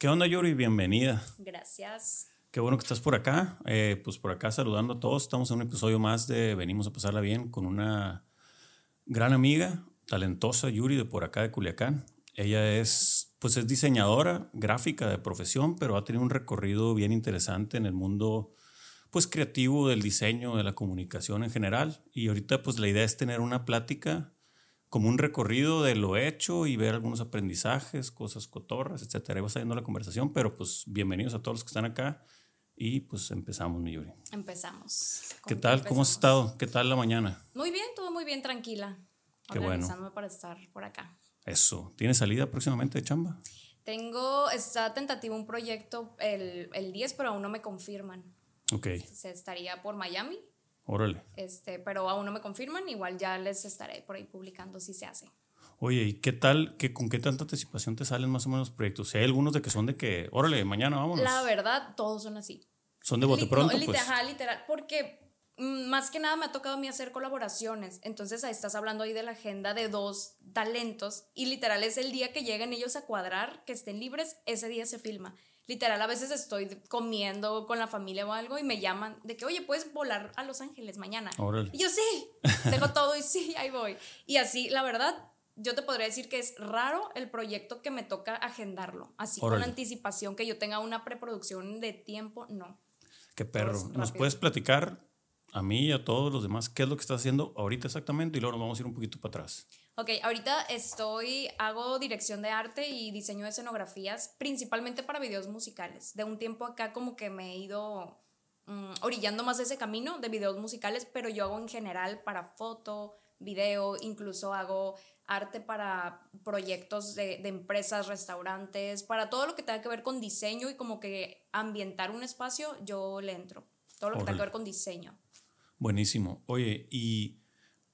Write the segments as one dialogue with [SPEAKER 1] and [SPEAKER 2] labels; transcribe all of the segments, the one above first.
[SPEAKER 1] ¿Qué onda, Yuri? Bienvenida.
[SPEAKER 2] Gracias.
[SPEAKER 1] Qué bueno que estás por acá. Eh, pues por acá saludando a todos. Estamos en un episodio más de Venimos a pasarla bien con una gran amiga, talentosa, Yuri, de por acá de Culiacán. Ella es, pues es diseñadora gráfica de profesión, pero ha tenido un recorrido bien interesante en el mundo pues creativo del diseño, de la comunicación en general. Y ahorita pues la idea es tener una plática como un recorrido de lo hecho y ver algunos aprendizajes, cosas cotorras, etcétera. Va saliendo la conversación, pero pues bienvenidos a todos los que están acá y pues empezamos, mi Yuri.
[SPEAKER 2] Empezamos.
[SPEAKER 1] ¿Qué tal? ¿Cómo has estado? ¿Qué tal la mañana?
[SPEAKER 2] Muy bien, todo muy bien, tranquila.
[SPEAKER 1] Qué bueno.
[SPEAKER 2] para estar por acá.
[SPEAKER 1] Eso. ¿Tienes salida próximamente de chamba?
[SPEAKER 2] Tengo, está tentativo un proyecto el, el 10, pero aún no me confirman.
[SPEAKER 1] Ok.
[SPEAKER 2] Se estaría por Miami
[SPEAKER 1] Órale.
[SPEAKER 2] Este, pero aún no me confirman, igual ya les estaré por ahí publicando si se hace.
[SPEAKER 1] Oye, ¿y qué tal, que, con qué tanta anticipación te salen más o menos proyectos? hay algunos de que son de que, órale, mañana vámonos.
[SPEAKER 2] La verdad, todos son así.
[SPEAKER 1] Son de bote pronto, pues.
[SPEAKER 2] Ajá, literal, porque mm, más que nada me ha tocado a mí hacer colaboraciones. Entonces ahí estás hablando ahí de la agenda de dos talentos y literal es el día que lleguen ellos a cuadrar, que estén libres, ese día se filma literal, a veces estoy comiendo con la familia o algo y me llaman de que, oye, puedes volar a Los Ángeles mañana. Y yo sí, dejo todo y sí, ahí voy. Y así, la verdad, yo te podría decir que es raro el proyecto que me toca agendarlo, así con anticipación, que yo tenga una preproducción de tiempo, no.
[SPEAKER 1] Qué perro. ¿Nos puedes platicar a mí y a todos los demás qué es lo que estás haciendo ahorita exactamente y luego nos vamos a ir un poquito para atrás?
[SPEAKER 2] Ok, ahorita estoy, hago dirección de arte y diseño de escenografías, principalmente para videos musicales. De un tiempo acá como que me he ido mm, orillando más ese camino de videos musicales, pero yo hago en general para foto, video, incluso hago arte para proyectos de, de, empresas, restaurantes, para todo lo que tenga que ver con diseño y como que ambientar un espacio, yo le entro. Todo lo que tenga que ver con diseño.
[SPEAKER 1] Buenísimo. Oye, y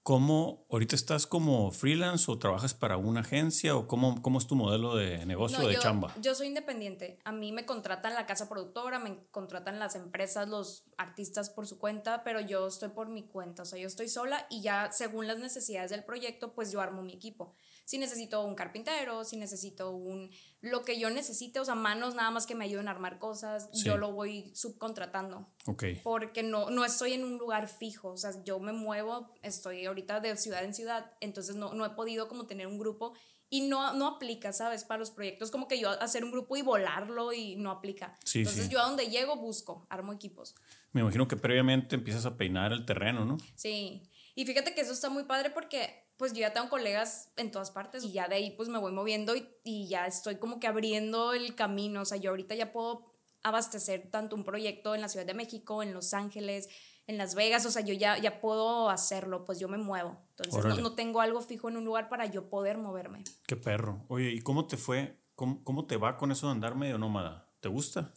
[SPEAKER 1] ¿Cómo ahorita estás como freelance o trabajas para una agencia o cómo, cómo es tu modelo de negocio de chamba?
[SPEAKER 2] Yo soy independiente. A mí me contratan la casa productora, me contratan las empresas, los artistas por su cuenta, pero yo estoy por mi cuenta. O sea, yo estoy sola y ya según las necesidades del proyecto, pues yo armo mi equipo si necesito un carpintero, si necesito un, lo que yo necesite, o sea, manos nada más que me ayuden a armar cosas, yo lo voy subcontratando.
[SPEAKER 1] Ok.
[SPEAKER 2] Porque no, no estoy en un lugar fijo, o sea, yo me muevo, estoy ahorita de ciudad en ciudad, entonces no, no he podido como tener un grupo y no, no aplica, ¿sabes? Para los proyectos, como que yo hacer un grupo y volarlo y no aplica. Entonces yo a donde llego busco, armo equipos.
[SPEAKER 1] Me imagino que previamente empiezas a peinar el terreno, ¿no?
[SPEAKER 2] Sí. Y fíjate que eso está muy padre porque pues yo ya tengo colegas en todas partes y ya de ahí pues me voy moviendo y, ya estoy como que abriendo el camino. O sea, yo ahorita ya puedo abastecer tanto un proyecto en la Ciudad de México, en Los Ángeles, en Las Vegas, o sea, yo ya, ya puedo hacerlo, pues yo me muevo. Entonces no, tengo algo fijo en un lugar para yo poder moverme.
[SPEAKER 1] Qué perro. Oye, ¿y cómo te fue? ¿Cómo, cómo te va con eso de andar medio nómada? ¿Te gusta?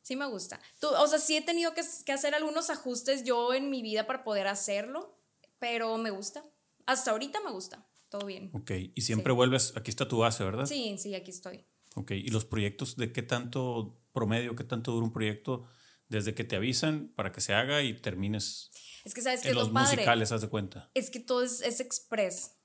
[SPEAKER 2] Sí me gusta. Tú, o sea, sí he tenido que, que hacer algunos ajustes yo en mi vida para poder hacerlo, pero me gusta. Hasta ahorita me gusta, todo bien.
[SPEAKER 1] Ok, y siempre vuelves, aquí está tu base, ¿verdad?
[SPEAKER 2] Sí, sí, aquí estoy.
[SPEAKER 1] Ok, ¿y los proyectos de qué tanto promedio, qué tanto dura un proyecto desde que te avisan para que se haga y termines?
[SPEAKER 2] Es que sabes que
[SPEAKER 1] en los musicales, haz de cuenta.
[SPEAKER 2] Es que todo es, es express.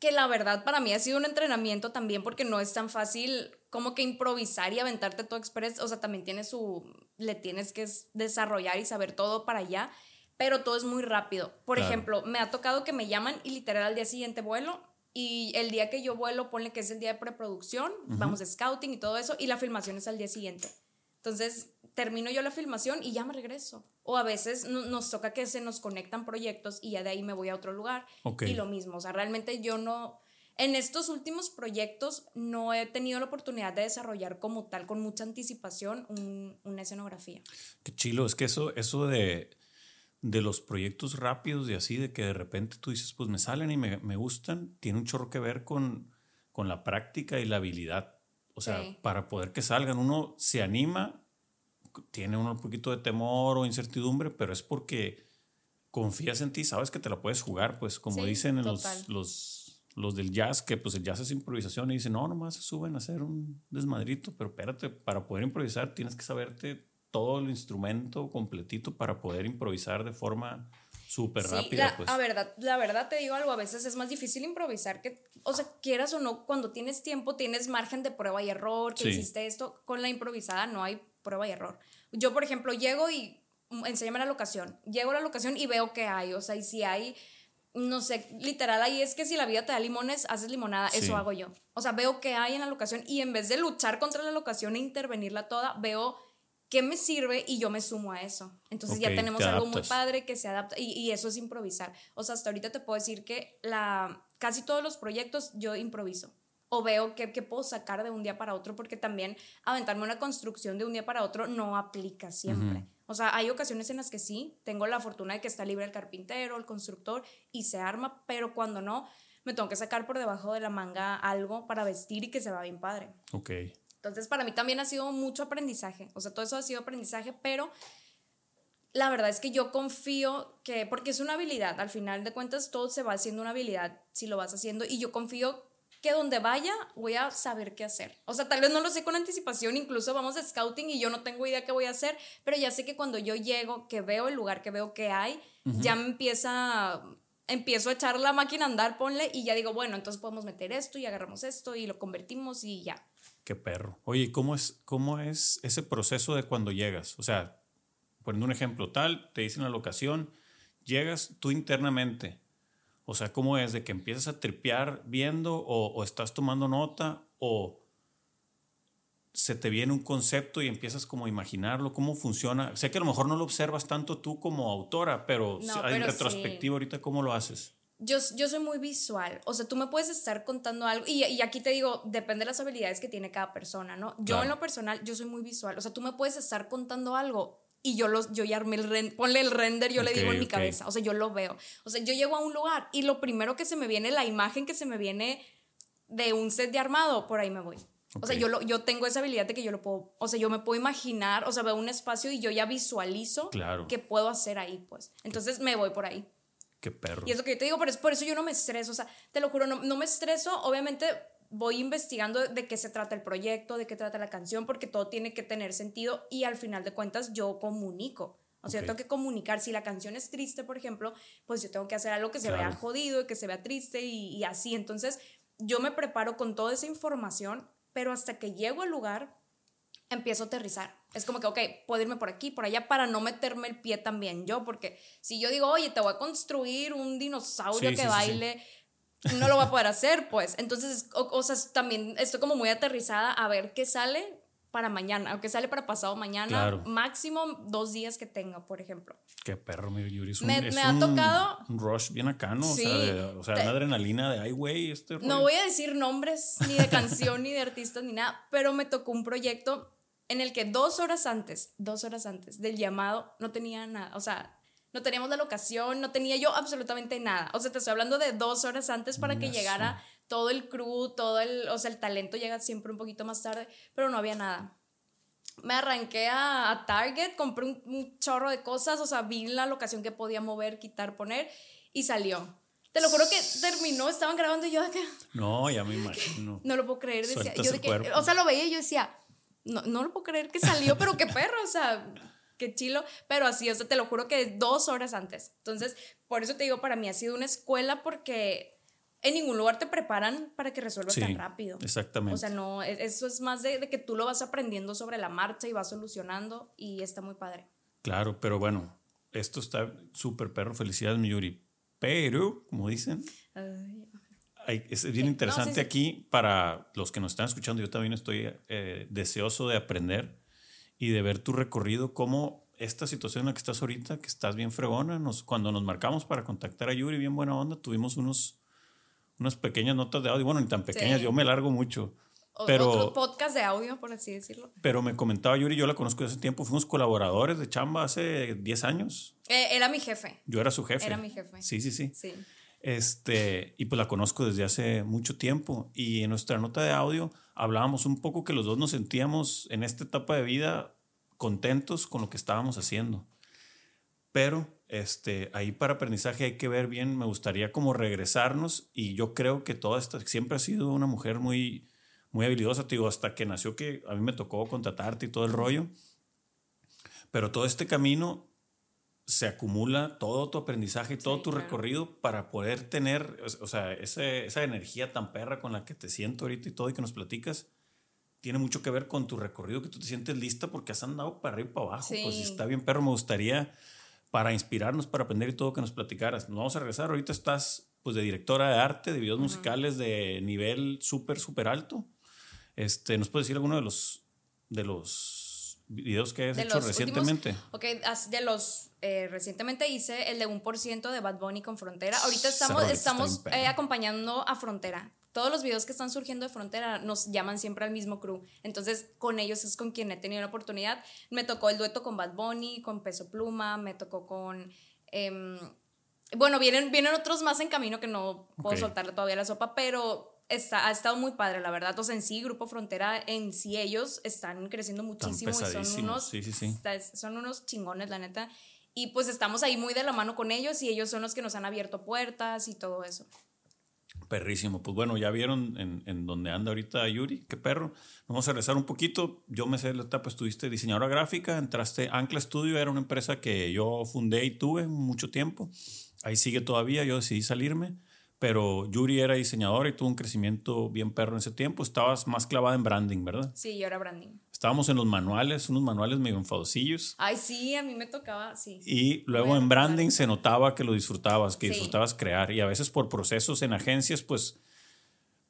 [SPEAKER 2] Que la verdad para mí ha sido un entrenamiento también porque no es tan fácil como que improvisar y aventarte todo express. O sea, también tiene su. Le tienes que desarrollar y saber todo para allá pero todo es muy rápido. Por ejemplo, me ha tocado que me llaman y literal al día siguiente vuelo y el día que yo vuelo, ponle que es el día de preproducción, vamos a scouting y todo eso, y la filmación es al día siguiente. Entonces, termino yo la filmación y ya me regreso. O a veces nos toca que se nos conectan proyectos y ya de ahí me voy a otro lugar. Y lo mismo, o sea, realmente yo no, en estos últimos proyectos no he tenido la oportunidad de desarrollar como tal, con mucha anticipación, una escenografía.
[SPEAKER 1] Qué chilo, es que eso, eso de de los proyectos rápidos y así, de que de repente tú dices, pues me salen y me, me gustan, tiene un chorro que ver con, con la práctica y la habilidad. O sea, para poder que salgan, uno se anima, tiene uno un poquito de temor o incertidumbre, pero es porque confías en ti, sabes que te la puedes jugar, pues como dicen los, los, los del jazz, que pues el jazz es improvisación y dicen, no, nomás se suben a hacer un desmadrito, pero espérate, para poder improvisar tienes que saberte todo el instrumento completito para poder improvisar de forma súper
[SPEAKER 2] Sí,
[SPEAKER 1] rápida,
[SPEAKER 2] la,
[SPEAKER 1] pues.
[SPEAKER 2] a verdad, la verdad te digo algo, a veces es más difícil improvisar que, o sea, quieras o no, cuando tienes tiempo tienes margen de prueba y error, que
[SPEAKER 1] Sí.
[SPEAKER 2] hiciste esto, con la improvisada no hay prueba y error. Yo, por ejemplo, llego y mm, enséñame la locación, llego a la locación y veo que hay, o sea, y si hay, no sé, literal ahí es que si la vida te da limones, haces limonada,
[SPEAKER 1] Sí.
[SPEAKER 2] eso hago yo. O sea, veo que hay en la locación y en vez de luchar contra la locación e intervenirla toda, veo qué me sirve y yo me sumo a eso. Entonces ya tenemos
[SPEAKER 1] te
[SPEAKER 2] algo muy padre que se adapta y, y eso es improvisar. O sea, hasta ahorita te puedo decir que la, casi todos los proyectos yo improviso o veo qué, puedo sacar de un día para otro porque también aventarme una construcción de un día para otro no aplica siempre.
[SPEAKER 1] Ujú.
[SPEAKER 2] O sea, hay ocasiones en las que sí, tengo la fortuna de que está libre el carpintero, el constructor y se arma, pero cuando no, me tengo que sacar por debajo de la manga algo para vestir y que se va bien padre.
[SPEAKER 1] Ok.
[SPEAKER 2] Entonces, para mí también ha sido mucho aprendizaje. O sea, todo eso ha sido aprendizaje, pero la verdad es que yo confío que, porque es una habilidad, al final de cuentas todo se va haciendo una habilidad si lo vas haciendo y yo confío que donde vaya voy a saber qué hacer. O sea, tal vez no lo sé con anticipación, incluso vamos a scouting y yo no tengo idea qué voy a hacer, pero ya sé que cuando yo llego, que veo el lugar, que veo que hay, ya me empieza, empiezo a echar la máquina a andar, ponle, y ya digo, bueno, entonces podemos meter esto y agarramos esto y lo convertimos y ya.
[SPEAKER 1] Qué perro. Oye, ¿y ¿cómo es, ¿cómo es ese proceso de cuando llegas? O sea, poniendo un ejemplo tal, te dicen la locación, llegas tú internamente. O sea, ¿cómo es? ¿De que empiezas a tripear viendo o, o estás tomando nota o se te viene un concepto y empiezas como a imaginarlo? ¿Cómo funciona? Sé que a lo mejor no lo observas tanto tú como autora, pero,
[SPEAKER 2] No,
[SPEAKER 1] en
[SPEAKER 2] pero
[SPEAKER 1] retrospectiva ahorita, ¿cómo lo haces?
[SPEAKER 2] Yo, yo soy muy visual, o sea, tú me puedes estar contando algo, y, y aquí te digo, depende de las habilidades que tiene cada persona, ¿no? Yo
[SPEAKER 1] Claro.
[SPEAKER 2] en lo personal, yo soy muy visual, o sea, tú me puedes estar contando algo y yo, los, yo ya armé el render, ponle el render, yo
[SPEAKER 1] Ok,
[SPEAKER 2] le digo en mi cabeza, o sea, yo lo veo. O sea, yo llego a un lugar y lo primero que se me viene, la imagen que se me viene de un set de armado, por ahí me voy. O sea, yo, lo, yo tengo esa habilidad de que yo lo puedo, o sea, yo me puedo imaginar, o sea, veo un espacio y yo ya visualizo
[SPEAKER 1] Claro.
[SPEAKER 2] qué puedo hacer ahí, pues. Entonces me voy por ahí.
[SPEAKER 1] Qué perro.
[SPEAKER 2] Y es lo que yo te digo, pero es por eso yo no me estreso, o sea, te lo juro, no, no me estreso, obviamente voy investigando de, qué se trata el proyecto, de qué trata la canción, porque todo tiene que tener sentido y al final de cuentas yo comunico. O sea,
[SPEAKER 1] Ok.
[SPEAKER 2] yo tengo que comunicar. Si la canción es triste, por ejemplo, pues yo tengo que hacer algo que se
[SPEAKER 1] Claro.
[SPEAKER 2] vea jodido y que se vea triste y, y así. Entonces, yo me preparo con toda esa información, pero hasta que llego al lugar, empiezo a aterrizar. Es como que, ok, puedo irme por aquí, por allá, para no meterme el pie también yo, porque si yo digo, oye, te voy a construir un dinosaurio
[SPEAKER 1] Sí,
[SPEAKER 2] que
[SPEAKER 1] sí, sí, sí.
[SPEAKER 2] baile, no lo voy a poder hacer, pues. Entonces, o, o sea, también estoy como muy aterrizada a ver qué sale para mañana, qué sale para pasado mañana,
[SPEAKER 1] Claro.
[SPEAKER 2] máximo dos días que tenga, por ejemplo.
[SPEAKER 1] Qué perro, mi Yuri. Es un,
[SPEAKER 2] Me-
[SPEAKER 1] es
[SPEAKER 2] me ha tocado-
[SPEAKER 1] Un rush bien acá, ¿no?
[SPEAKER 2] Sí.
[SPEAKER 1] O sea, de- o sea
[SPEAKER 2] Te-
[SPEAKER 1] una adrenalina de, ay, güey, este rollo".
[SPEAKER 2] No voy a decir nombres ni de canción ni de artistas ni nada, pero me tocó un proyecto en el que dos horas antes, dos horas antes del llamado, no tenía nada. O sea, no teníamos la locación, no tenía yo absolutamente nada. O sea, te estoy hablando de dos horas antes para que llegara todo el crew, todo el, o sea, el talento llega siempre un poquito más tarde, pero no había nada. Me arranqué a, a Target, compré un, un chorro de cosas, o sea, vi la locación que podía mover, quitar, poner y salió. Te lo juro que terminó, estaban grabando y yo de que
[SPEAKER 1] No, ya me imagino.
[SPEAKER 2] no lo puedo creer. Decía, yo de que, o sea, lo veía y yo decía, no, no lo puedo creer que salió, pero qué perro, o sea, qué chilo. Pero así, o sea, te lo juro que dos horas antes. Entonces, por eso te digo, para mí ha sido una escuela porque en ningún lugar te preparan para que resuelvas
[SPEAKER 1] Sí,
[SPEAKER 2] tan rápido.
[SPEAKER 1] exactamente.
[SPEAKER 2] O sea, no, e- eso es más de, de que tú lo vas aprendiendo sobre la marcha y vas solucionando y está muy padre.
[SPEAKER 1] Claro, pero bueno, esto está súper perro. Felicidades, mi Yuri. Pero, como dicen,
[SPEAKER 2] Ay,
[SPEAKER 1] hay- es bien
[SPEAKER 2] no,
[SPEAKER 1] interesante
[SPEAKER 2] sí.
[SPEAKER 1] aquí para los que nos están escuchando. Yo también estoy eh, deseoso de aprender y de ver tu recorrido, cómo esta situación en la que estás ahorita, que estás bien fregona, nos, cuando nos marcamos para contactar a Yuri, bien buena onda, tuvimos unos, unas pequeñas notas de audio. Bueno, ni tan pequeñas,
[SPEAKER 2] Sí.
[SPEAKER 1] yo me largo mucho.
[SPEAKER 2] o-
[SPEAKER 1] Pero-
[SPEAKER 2] Otro podcast de audio, por así decirlo.
[SPEAKER 1] Pero me comentaba Yuri, yo la conozco de hace tiempo, fuimos colaboradores de chamba hace 10 años.
[SPEAKER 2] Eh, era mi jefe.
[SPEAKER 1] Yo era su jefe.
[SPEAKER 2] Era mi jefe.
[SPEAKER 1] Sí, sí, sí.
[SPEAKER 2] Sí.
[SPEAKER 1] Este, y pues la conozco desde hace mucho tiempo. Y en nuestra nota de audio hablábamos un poco que los dos nos sentíamos en esta etapa de vida contentos con lo que estábamos haciendo. Pero este, ahí para aprendizaje hay que ver bien, me gustaría como regresarnos y yo creo que toda esta, siempre ha sido una mujer muy, muy habilidosa, te digo, hasta que nació que a mí me tocó contratarte y todo el rollo. Pero todo este camino se acumula todo tu aprendizaje y todo tu recorrido para poder tener, o sea, esa energía tan perra con la que te siento ahorita y todo y que nos platicas, tiene mucho que ver con tu recorrido, que tú te sientes lista porque has andado para arriba y para abajo. Pues está bien, perro, me gustaría para inspirarnos, para aprender y todo que nos platicaras. Nos vamos a regresar. Ahorita estás pues de directora de arte, de videos musicales de nivel súper, súper alto. Este, ¿Nos puedes decir alguno de los, de los videos que has hecho recientemente?
[SPEAKER 2] ok, de los eh, recientemente hice el de un por ciento de Bad Bunny con Frontera. Ahorita estamos, estamos eh, acompañando a Frontera todos los videos que están surgiendo de Frontera nos llaman siempre al mismo crew. Entonces, con ellos es con quien he tenido la oportunidad. Me tocó el dueto con Bad Bunny, con Peso Pluma, me tocó con... Em, bueno, vienen, vienen otros más en camino que no puedo soltarle todavía la sopa, pero está, ha estado muy padre, la verdad. O sea, en sí, Grupo Frontera, en sí, ellos están creciendo muchísimo y son unos, son unos chingones, la neta. Y pues estamos ahí muy de la mano con ellos y ellos son los que nos han abierto puertas y todo eso.
[SPEAKER 1] Perrísimo. Pues bueno, ya vieron en, en donde anda ahorita Yuri, qué perro. Vamos a regresar un poquito. Yo me sé la etapa, estuviste diseñadora gráfica, entraste Ancla Studio, era una empresa que yo fundé y tuve mucho tiempo. Ahí sigue todavía, yo decidí salirme, pero Yuri era diseñadora y tuvo un crecimiento bien perro en ese tiempo. Estabas más clavada en branding, ¿verdad?
[SPEAKER 2] Sí, yo era branding.
[SPEAKER 1] Estábamos en los manuales, unos manuales medio enfadosillos.
[SPEAKER 2] Ay, sí, a mí me tocaba, sí.
[SPEAKER 1] Y luego en branding se notaba que lo disfrutabas, que disfrutabas crear. Y a veces por procesos en agencias, pues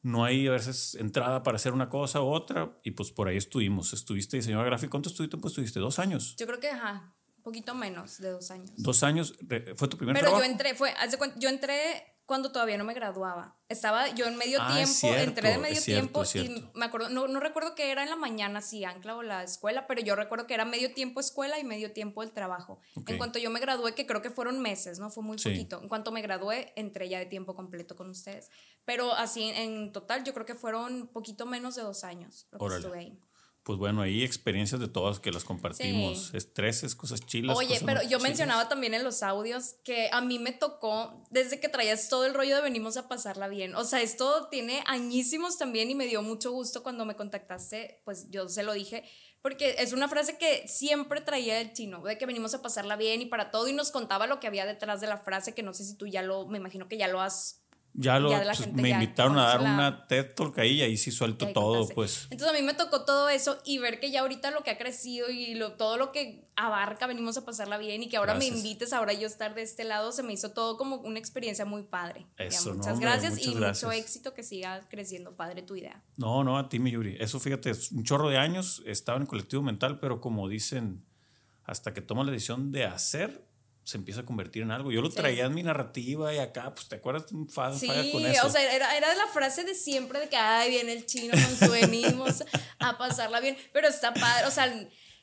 [SPEAKER 1] no hay a veces entrada para hacer una cosa u otra. Y pues por ahí estuvimos. Estuviste diseñador gráfico. ¿Cuánto estuviste? Pues estuviste dos años.
[SPEAKER 2] Yo creo que, ajá, poquito menos de dos años.
[SPEAKER 1] Dos años. ¿Fue tu primer
[SPEAKER 2] Pero yo entré, fue, yo entré cuando todavía no me graduaba. Estaba yo en medio ah, tiempo, entré de medio tiempo y me acuerdo, no, no recuerdo que era en la mañana, si Ancla o la escuela, pero yo recuerdo que era medio tiempo escuela y medio tiempo el trabajo. En cuanto yo me gradué, que creo que fueron meses, ¿no? Fue muy poquito. En cuanto me gradué, entré ya de tiempo completo con ustedes. Pero así en total, yo creo que fueron poquito menos de dos años lo que estuve ahí
[SPEAKER 1] pues bueno, ahí experiencias de todas que las compartimos, estreses, cosas chilas.
[SPEAKER 2] Oye, pero yo mencionaba también en los audios que a mí me tocó desde que traías todo el rollo de venimos a pasarla bien. O sea, esto tiene añísimos también y me dio mucho gusto cuando me contactaste, pues yo se lo dije, porque es una frase que siempre traía el chino, de que venimos a pasarla bien y para todo y nos contaba lo que había detrás de la frase, que no sé si tú ya lo, me imagino que ya lo has
[SPEAKER 1] ya, lo, pues, me invitaron a dar una TED Talk ahí y ahí sí suelto todo, pues.
[SPEAKER 2] Entonces a mí me tocó todo eso y ver que ya ahorita lo que ha crecido y lo, todo lo que abarca, venimos a pasarla bien y que ahora me invites ahora yo estar de este lado, se me hizo todo como una experiencia muy padre. Eso, muchas gracias y mucho éxito que siga creciendo padre tu idea.
[SPEAKER 1] No, no, a ti, mi Yuri. Eso, fíjate, es un chorro de años, estaba en el colectivo mental, pero como dicen, hasta que tomas la decisión de hacer, se empieza a convertir en algo. Yo lo traía en mi narrativa y acá, pues, ¿te acuerdas? Falla,
[SPEAKER 2] sí,
[SPEAKER 1] con eso.
[SPEAKER 2] o sea, era, era la frase de siempre de que, ay, viene el chino con su venimos a pasarla bien, pero está padre, o sea,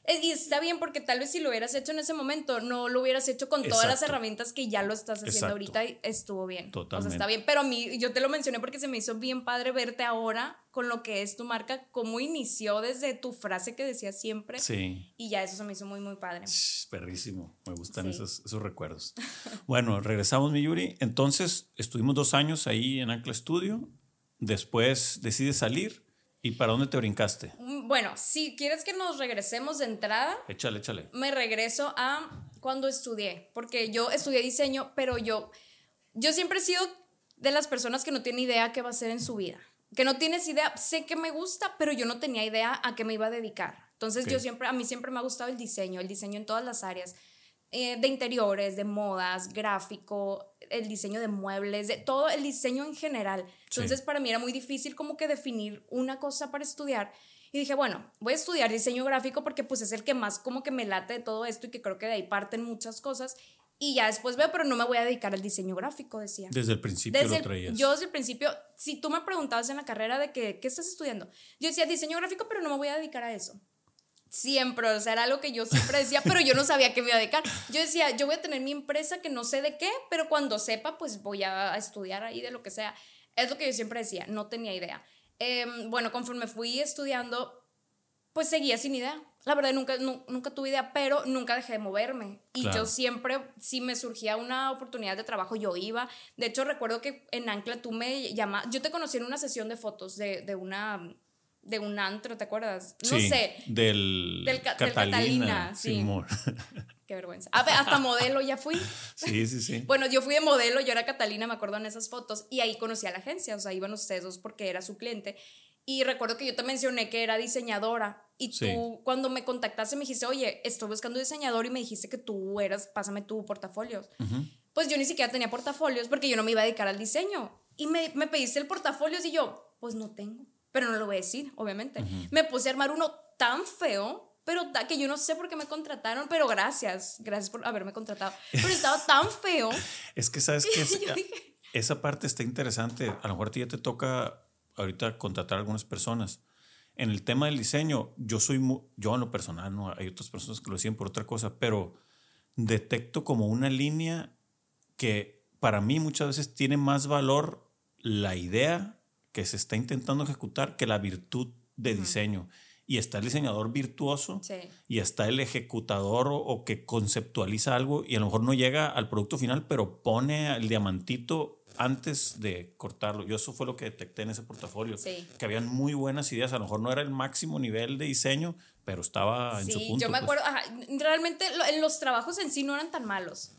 [SPEAKER 2] y está bien porque tal vez si lo hubieras hecho en ese momento, no lo hubieras hecho con todas las herramientas que ya lo estás haciendo ahorita y estuvo bien. Totalmente. O sea, está bien. Pero a mí, yo te lo mencioné porque se me hizo bien padre verte ahora con lo que es tu marca, cómo inició desde tu frase que decías siempre. Sí. Y ya eso se me hizo muy, muy padre.
[SPEAKER 1] perrísimo. Me gustan esos, esos recuerdos. bueno, regresamos, mi Yuri. Entonces, estuvimos dos años ahí en Ancla Studio. Después decides salir ¿Y para dónde te brincaste?
[SPEAKER 2] Mm, bueno, si quieres que nos regresemos de entrada.
[SPEAKER 1] Échale, échale.
[SPEAKER 2] Me regreso a cuando estudié, porque yo estudié diseño, pero yo, yo siempre he sido de las personas que no tiene idea qué va a hacer en su vida. Que no tienes idea, sé que me gusta, pero yo no tenía idea a qué me iba a dedicar. Entonces yo siempre, a mí siempre me ha gustado el diseño, el diseño en todas las áreas. Eh, de interiores, de modas, gráfico, el diseño de muebles, de todo el diseño en general. Entonces para mí era muy difícil como que definir una cosa para estudiar. Y dije, bueno, voy a estudiar diseño gráfico porque pues es el que más como que me late de todo esto y que creo que de ahí parten muchas cosas. Y ya después veo, pero no me voy a dedicar al diseño gráfico, decía.
[SPEAKER 1] Desde el principio lo traías.
[SPEAKER 2] yo desde el principio, si tú me preguntabas en la carrera de que, qué estás estudiando, yo decía diseño gráfico, pero no me voy a dedicar a eso siempre, o sea, era algo que yo siempre decía, pero yo no sabía qué me iba a dedicar. Yo decía, yo voy a tener mi empresa que no sé de qué, pero cuando sepa, pues voy a estudiar ahí de lo que sea. Es lo que yo siempre decía, no tenía idea. Em, bueno, conforme fui estudiando, pues seguía sin idea. La verdad, nunca, nunca tuve idea, pero nunca dejé de moverme. Y yo siempre, si me surgía una oportunidad de trabajo, yo iba. De hecho, recuerdo que en Ancla tú me llamaste, yo te conocí en una sesión de fotos de, de una de un antro, ¿te acuerdas? No sé.
[SPEAKER 1] Del, del, Catalina, sí.
[SPEAKER 2] Qué vergüenza. A ver, hasta modelo ya fui.
[SPEAKER 1] Sí, sí, sí.
[SPEAKER 2] Bueno, yo fui de modelo, yo era Catalina, me acuerdo en esas fotos, y ahí conocí a la agencia, o sea, iban ustedes dos porque era su cliente. Y recuerdo que yo te mencioné que era diseñadora y tú cuando me contactaste me dijiste, oye, estoy buscando diseñador y me dijiste que tú eras, pásame tu portafolio. Pues yo ni siquiera tenía portafolios porque yo no me iba a dedicar al diseño. Y me, me pediste el portafolio y yo, pues no tengo, pero no lo voy a decir, obviamente. Me puse a armar uno tan feo, pero que yo no sé por qué me contrataron, pero gracias, gracias por haberme contratado. Pero estaba tan feo.
[SPEAKER 1] es que sabes que esa parte está interesante. A lo mejor a ti ya te toca ahorita contratar a algunas personas. En el tema del diseño, yo soy, yo en lo personal, no hay otras personas que lo deciden por otra cosa, pero detecto como una línea que para mí muchas veces tiene más valor la idea que se está intentando ejecutar que la virtud de diseño. Y está el diseñador virtuoso y está el ejecutador o, que conceptualiza algo y a lo mejor no llega al producto final, pero pone el diamantito antes de cortarlo. Yo eso fue lo que detecté en ese portafolio. Que habían muy buenas ideas. A lo mejor no era el máximo nivel de diseño, pero estaba en su punto.
[SPEAKER 2] Yo me
[SPEAKER 1] pues.
[SPEAKER 2] acuerdo, realmente los trabajos en sí no eran tan malos.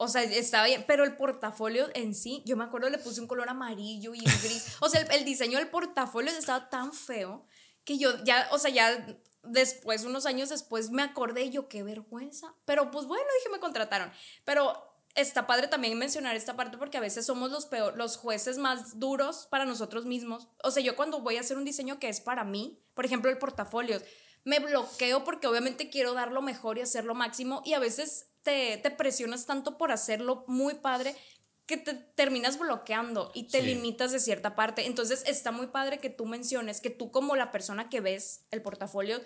[SPEAKER 2] O sea, estaba bien, pero el portafolio en sí, yo me acuerdo le puse un color amarillo y gris. O sea, el, diseño del portafolio estaba tan feo que yo ya, o sea, ya después, unos años después, me acordé y yo, qué vergüenza. Pero pues bueno, dije, me contrataron. Pero está padre también mencionar esta parte porque a veces somos los peor, los jueces más duros para nosotros mismos. O sea, yo cuando voy a hacer un diseño que es para mí, por ejemplo, el portafolio, me bloqueo porque obviamente quiero dar lo mejor y hacer lo máximo y a veces te, te presionas tanto por hacerlo muy padre que te terminas bloqueando y te limitas de cierta parte. Entonces está muy padre que tú menciones que tú como la persona que ves el portafolio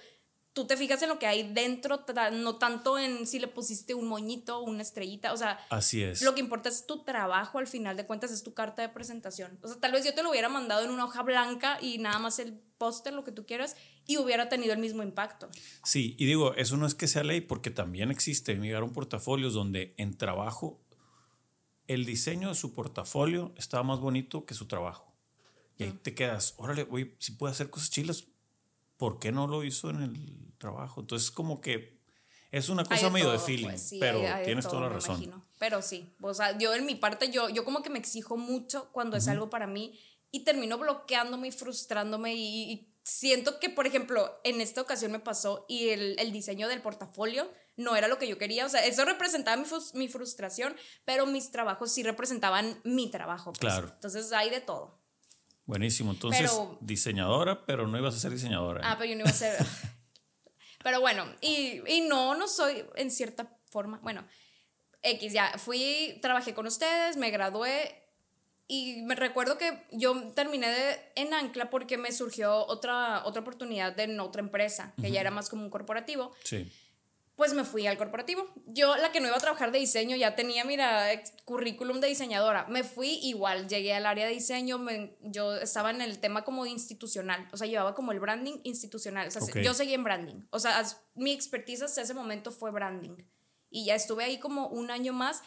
[SPEAKER 2] tú te fijas en lo que hay dentro, no tanto en si le pusiste un moñito, una estrellita, o sea,
[SPEAKER 1] así es.
[SPEAKER 2] Lo que importa es tu trabajo, al final de cuentas es tu carta de presentación. O sea, tal vez yo te lo hubiera mandado en una hoja blanca y nada más el póster, lo que tú quieras, y hubiera tenido el mismo impacto.
[SPEAKER 1] Sí, y digo, eso no es que sea ley, porque también existe, un portafolios donde en trabajo el diseño de su portafolio estaba más bonito que su trabajo. Y ahí te quedas, órale, güey, si puede hacer cosas chilas, ¿por qué no lo hizo en el trabajo? Entonces, como que es una cosa medio de feeling, pues, pero tienes toda la razón.
[SPEAKER 2] Pero sí, o sea, yo en mi parte, yo, yo como que me exijo mucho cuando es algo para mí y termino bloqueándome y frustrándome y, siento que, por ejemplo, en esta ocasión me pasó y el, el, diseño del portafolio no era lo que yo quería, o sea, eso representaba mi, mi frustración, pero mis trabajos sí representaban mi trabajo. Pues. Claro. Entonces hay de todo.
[SPEAKER 1] Buenísimo. Entonces, diseñadora, pero no ibas a ser diseñadora.
[SPEAKER 2] Ah, pero yo no iba a ser. pero bueno, y, y, no, no soy en cierta forma. Bueno, X, ya fui, trabajé con ustedes, me gradué. Y me recuerdo que yo terminé de, en Ancla porque me surgió otra, otra oportunidad en otra empresa, que ya era más como un corporativo. Sí pues me fui al corporativo. Yo, la que no iba a trabajar de diseño, ya tenía, mira, currículum de diseñadora. Me fui igual, llegué al área de diseño, yo estaba en el tema como institucional, o sea, llevaba como el branding institucional. O sea, yo seguí en branding. O sea, mi expertise hasta ese momento fue branding. Y ya estuve ahí como un año más.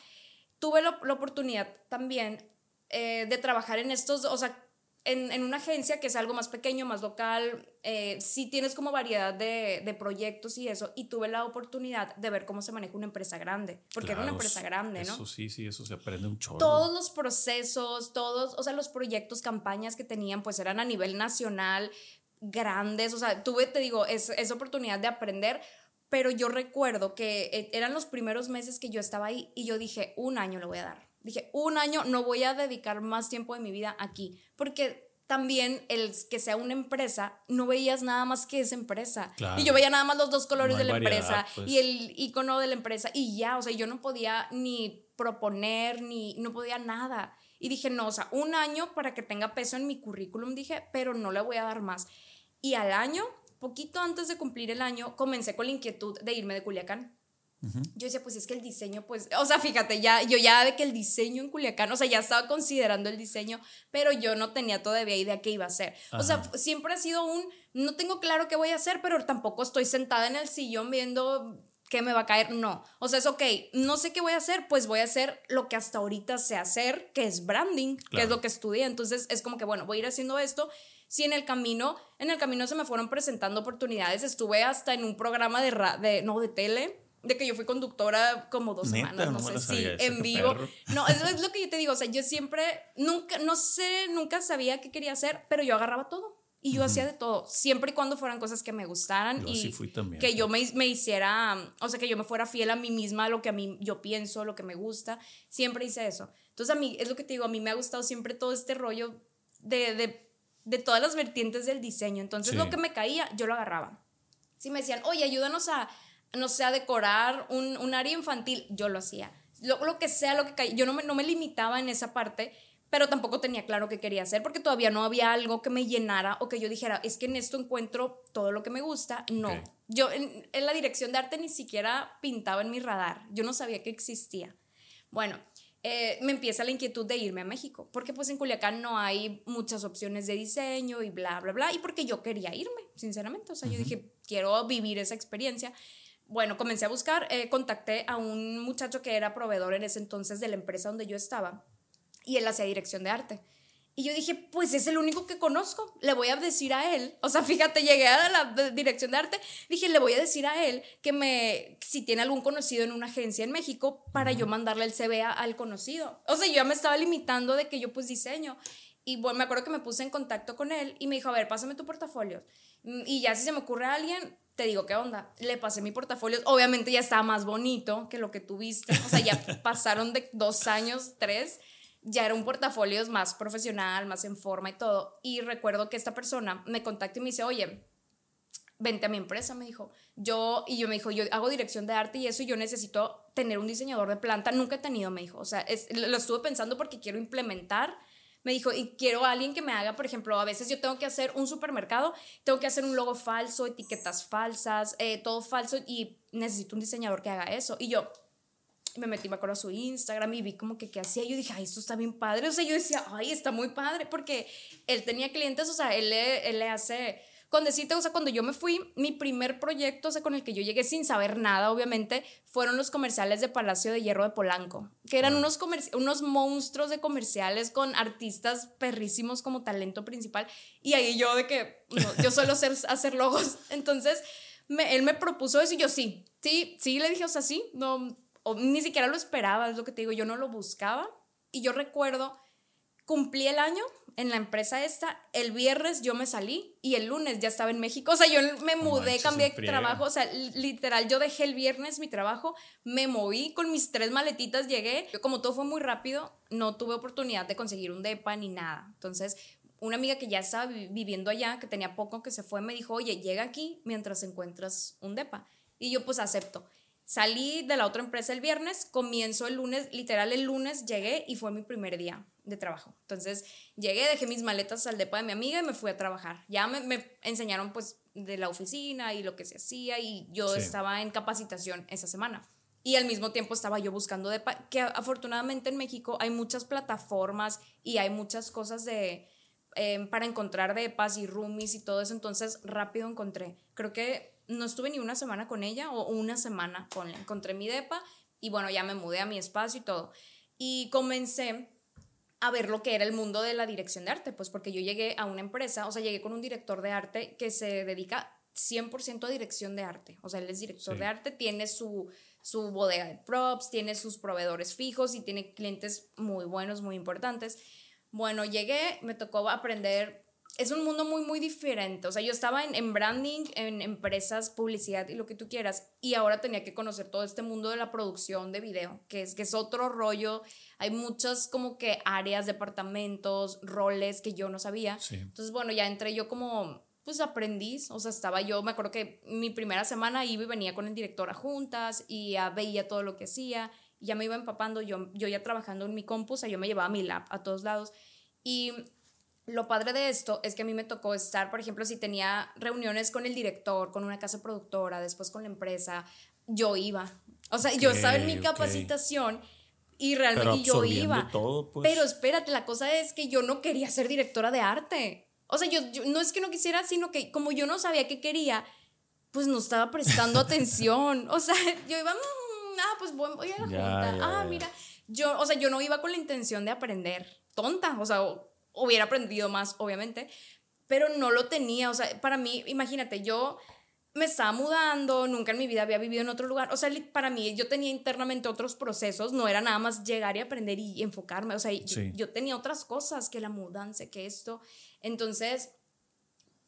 [SPEAKER 2] Tuve la, oportunidad también eh, de trabajar en estos, o sea, en, en, una agencia que es algo más pequeño, más local, eh, sí tienes como variedad de, de, proyectos y eso, y tuve la oportunidad de ver cómo se maneja una empresa grande, porque era una empresa grande, ¿no?
[SPEAKER 1] Eso sí, sí, eso se aprende un chorro.
[SPEAKER 2] Todos los procesos, todos, o sea, los proyectos, campañas que tenían, pues eran a nivel nacional, grandes, o sea, tuve, te digo, esa es oportunidad de aprender, pero yo recuerdo que eh, eran los primeros meses que yo estaba ahí y yo dije, un año le voy a dar Dije, un año no voy a dedicar más tiempo de mi vida aquí, porque también el que sea una empresa, no veías nada más que esa empresa. Y yo veía nada más los dos colores de la empresa pues. y el icono de la empresa y ya, o sea, yo no podía ni proponer, ni no podía nada. Y dije, no, o sea, un año para que tenga peso en mi currículum, dije, pero no le voy a dar más. Y al año, poquito antes de cumplir el año, comencé con la inquietud de irme de Culiacán. Yo decía, pues es que el diseño, pues, o sea, fíjate, ya, yo ya de que el diseño en Culiacán, o sea, ya estaba considerando el diseño, pero yo no tenía todavía idea qué iba a hacer. O sea, siempre ha sido un, no tengo claro qué voy a hacer, pero tampoco estoy sentada en el sillón viendo qué me va a caer, no. O sea, es ok, no sé qué voy a hacer, pues voy a hacer lo que hasta ahorita sé hacer, que es branding, que es lo que estudié. Entonces, es como que, bueno, voy a ir haciendo esto. Si en el camino, en el camino se me fueron presentando oportunidades, estuve hasta en un programa de, de no, de tele, de que yo fui conductora como dos semanas, no, sé, sí, en vivo. No, eso es lo que yo te digo, o sea, yo siempre, nunca, no sé, nunca sabía qué quería hacer, pero yo agarraba todo. Y yo hacía de todo, siempre y cuando fueran cosas que me gustaran y que yo me, me, hiciera, o sea, que yo me fuera fiel a mí misma, a lo que a mí yo pienso, lo que me gusta, siempre hice eso. Entonces a mí, es lo que te digo, a mí me ha gustado siempre todo este rollo de, de, de todas las vertientes del diseño. Entonces lo que me caía, yo lo agarraba. Si me decían, oye, ayúdanos a, no sé, a decorar un, un área infantil, yo lo hacía. Lo, lo, que sea, lo que caía. Yo no me, no me limitaba en esa parte, pero tampoco tenía claro qué quería hacer porque todavía no había algo que me llenara o que yo dijera, es que en esto encuentro todo lo que me gusta. No, yo en, en, la dirección de arte ni siquiera pintaba en mi radar, yo no sabía que existía. Bueno, eh, me empieza la inquietud de irme a México, porque pues en Culiacán no hay muchas opciones de diseño y bla, bla, bla, y porque yo quería irme, sinceramente, o sea, yo dije, quiero vivir esa experiencia. Bueno, comencé a buscar, eh, contacté a un muchacho que era proveedor en ese entonces de la empresa donde yo estaba, y él hacía dirección de arte. Y yo dije, pues es el único que conozco, le voy a decir a él, o sea, fíjate, llegué a la dirección de arte, dije, le voy a decir a él que me, si tiene algún conocido en una agencia en México, para yo mandarle el CV al conocido. O sea, yo ya me estaba limitando de que yo pues diseño. Y bueno, me acuerdo que me puse en contacto con él y me dijo, a ver, pásame tu portafolio. Mm, y ya si se me ocurre a alguien, te digo, ¿qué onda? Le pasé mi portafolio, obviamente ya estaba más bonito que lo que tuviste, o sea, ya pasaron de dos años, tres ya era un portafolio más profesional, más en forma y todo. Y recuerdo que esta persona me contacta y me dice, oye, vente a mi empresa, me dijo. Yo, y yo me dijo, yo hago dirección de arte y eso, y yo necesito tener un diseñador de planta. Nunca he tenido, me dijo. O sea, lo estuve pensando porque quiero implementar. Me dijo, y quiero a alguien que me haga, por ejemplo, a veces yo tengo que hacer un supermercado, tengo que hacer un logo falso, etiquetas falsas, eh, todo falso, y necesito un diseñador que haga eso. Y yo, me metí, me acuerdo, a su Instagram y vi como que qué hacía. Yo dije, ay, esto está bien padre. O sea, yo decía, ay, está muy padre porque él tenía clientes, o sea, él le, él le hace con decirte, o sea, cuando yo me fui, mi primer proyecto, o sea, con el que yo llegué sin saber nada, obviamente, fueron los comerciales de Palacio de Hierro de Polanco, que eran unos, unos monstruos de comerciales con artistas perrísimos como talento principal. Y ahí yo de que, yo suelo hacer, hacer logos. Entonces, me, él me propuso eso y yo sí, sí, sí, le dije, o sea, sí, no, o ni siquiera lo esperaba, es lo que te digo, yo no lo buscaba. Y yo recuerdo, cumplí el año en la empresa esta, el viernes yo me salí y el lunes ya estaba en México. O sea, yo me mudé, cambié de trabajo, o sea, literal, yo dejé el viernes mi trabajo, me moví con mis tres maletitas, llegué. Como todo fue muy rápido, no tuve oportunidad de conseguir un DEPA ni nada. Entonces, una amiga que ya estaba viviendo allá, que tenía poco que se fue, me dijo, oye, llega aquí mientras encuentras un DEPA. Y yo pues acepto. Salí de la otra empresa el viernes, comienzo el lunes, literal el lunes llegué y fue mi primer día de trabajo. Entonces llegué, dejé mis maletas al depa de mi amiga y me fui a trabajar. Ya me, enseñaron pues de la oficina y lo que se hacía y yo estaba en capacitación esa semana. Y al mismo tiempo estaba yo buscando depa, que afortunadamente en México hay muchas plataformas y hay muchas cosas de, em, para encontrar depas y roomies y todo eso. Entonces rápido encontré. Creo que no estuve ni una semana con ella o una semana con la encontré mi depa y bueno, ya me mudé a mi espacio y todo. Y comencé a ver lo que era el mundo de la dirección de arte, pues porque yo llegué a una empresa, o sea, llegué con un director de arte que se dedica 100% a dirección de arte, o sea, él es director de arte, tiene su, su bodega de props, tiene sus proveedores fijos y tiene clientes muy buenos, muy importantes. Bueno, llegué, me tocó aprender es un mundo muy, muy diferente. O sea, yo estaba en, en, branding, en empresas, publicidad y lo que tú quieras, y ahora tenía que conocer todo este mundo de la producción de video, que es, que es otro rollo. Hay muchas como que áreas, departamentos, roles que yo no sabía. Entonces, bueno, ya entré yo como, pues aprendiz, o sea, estaba yo, me acuerdo que mi primera semana iba y venía con el director a juntas y ya veía todo lo que hacía, ya me iba empapando, yo, yo ya trabajando en mi compu, o sea, yo me llevaba mi lap a todos lados. Y lo padre de esto es que a mí me tocó estar, por ejemplo, si tenía reuniones con el director, con una casa productora, después con la empresa, yo iba. O sea, yo estaba en mi capacitación y realmente yo iba. Pues. Pero espérate, la cosa es que yo no quería ser directora de arte. O sea, yo, no es que no quisiera, sino que como yo no sabía qué quería, pues no estaba prestando atención. O sea, yo iba, mm, ah, pues voy, a la junta. ah, mira, yo, o sea, yo no iba con la intención de aprender. Tonta, o sea, hubiera aprendido más, obviamente, pero no lo tenía. O sea, para mí, imagínate, yo me estaba mudando, nunca en mi vida había vivido en otro lugar. O sea, para mí yo tenía internamente otros procesos, no era nada más llegar y aprender y enfocarme. O sea, yo, tenía otras cosas que la mudanza, que esto. Entonces,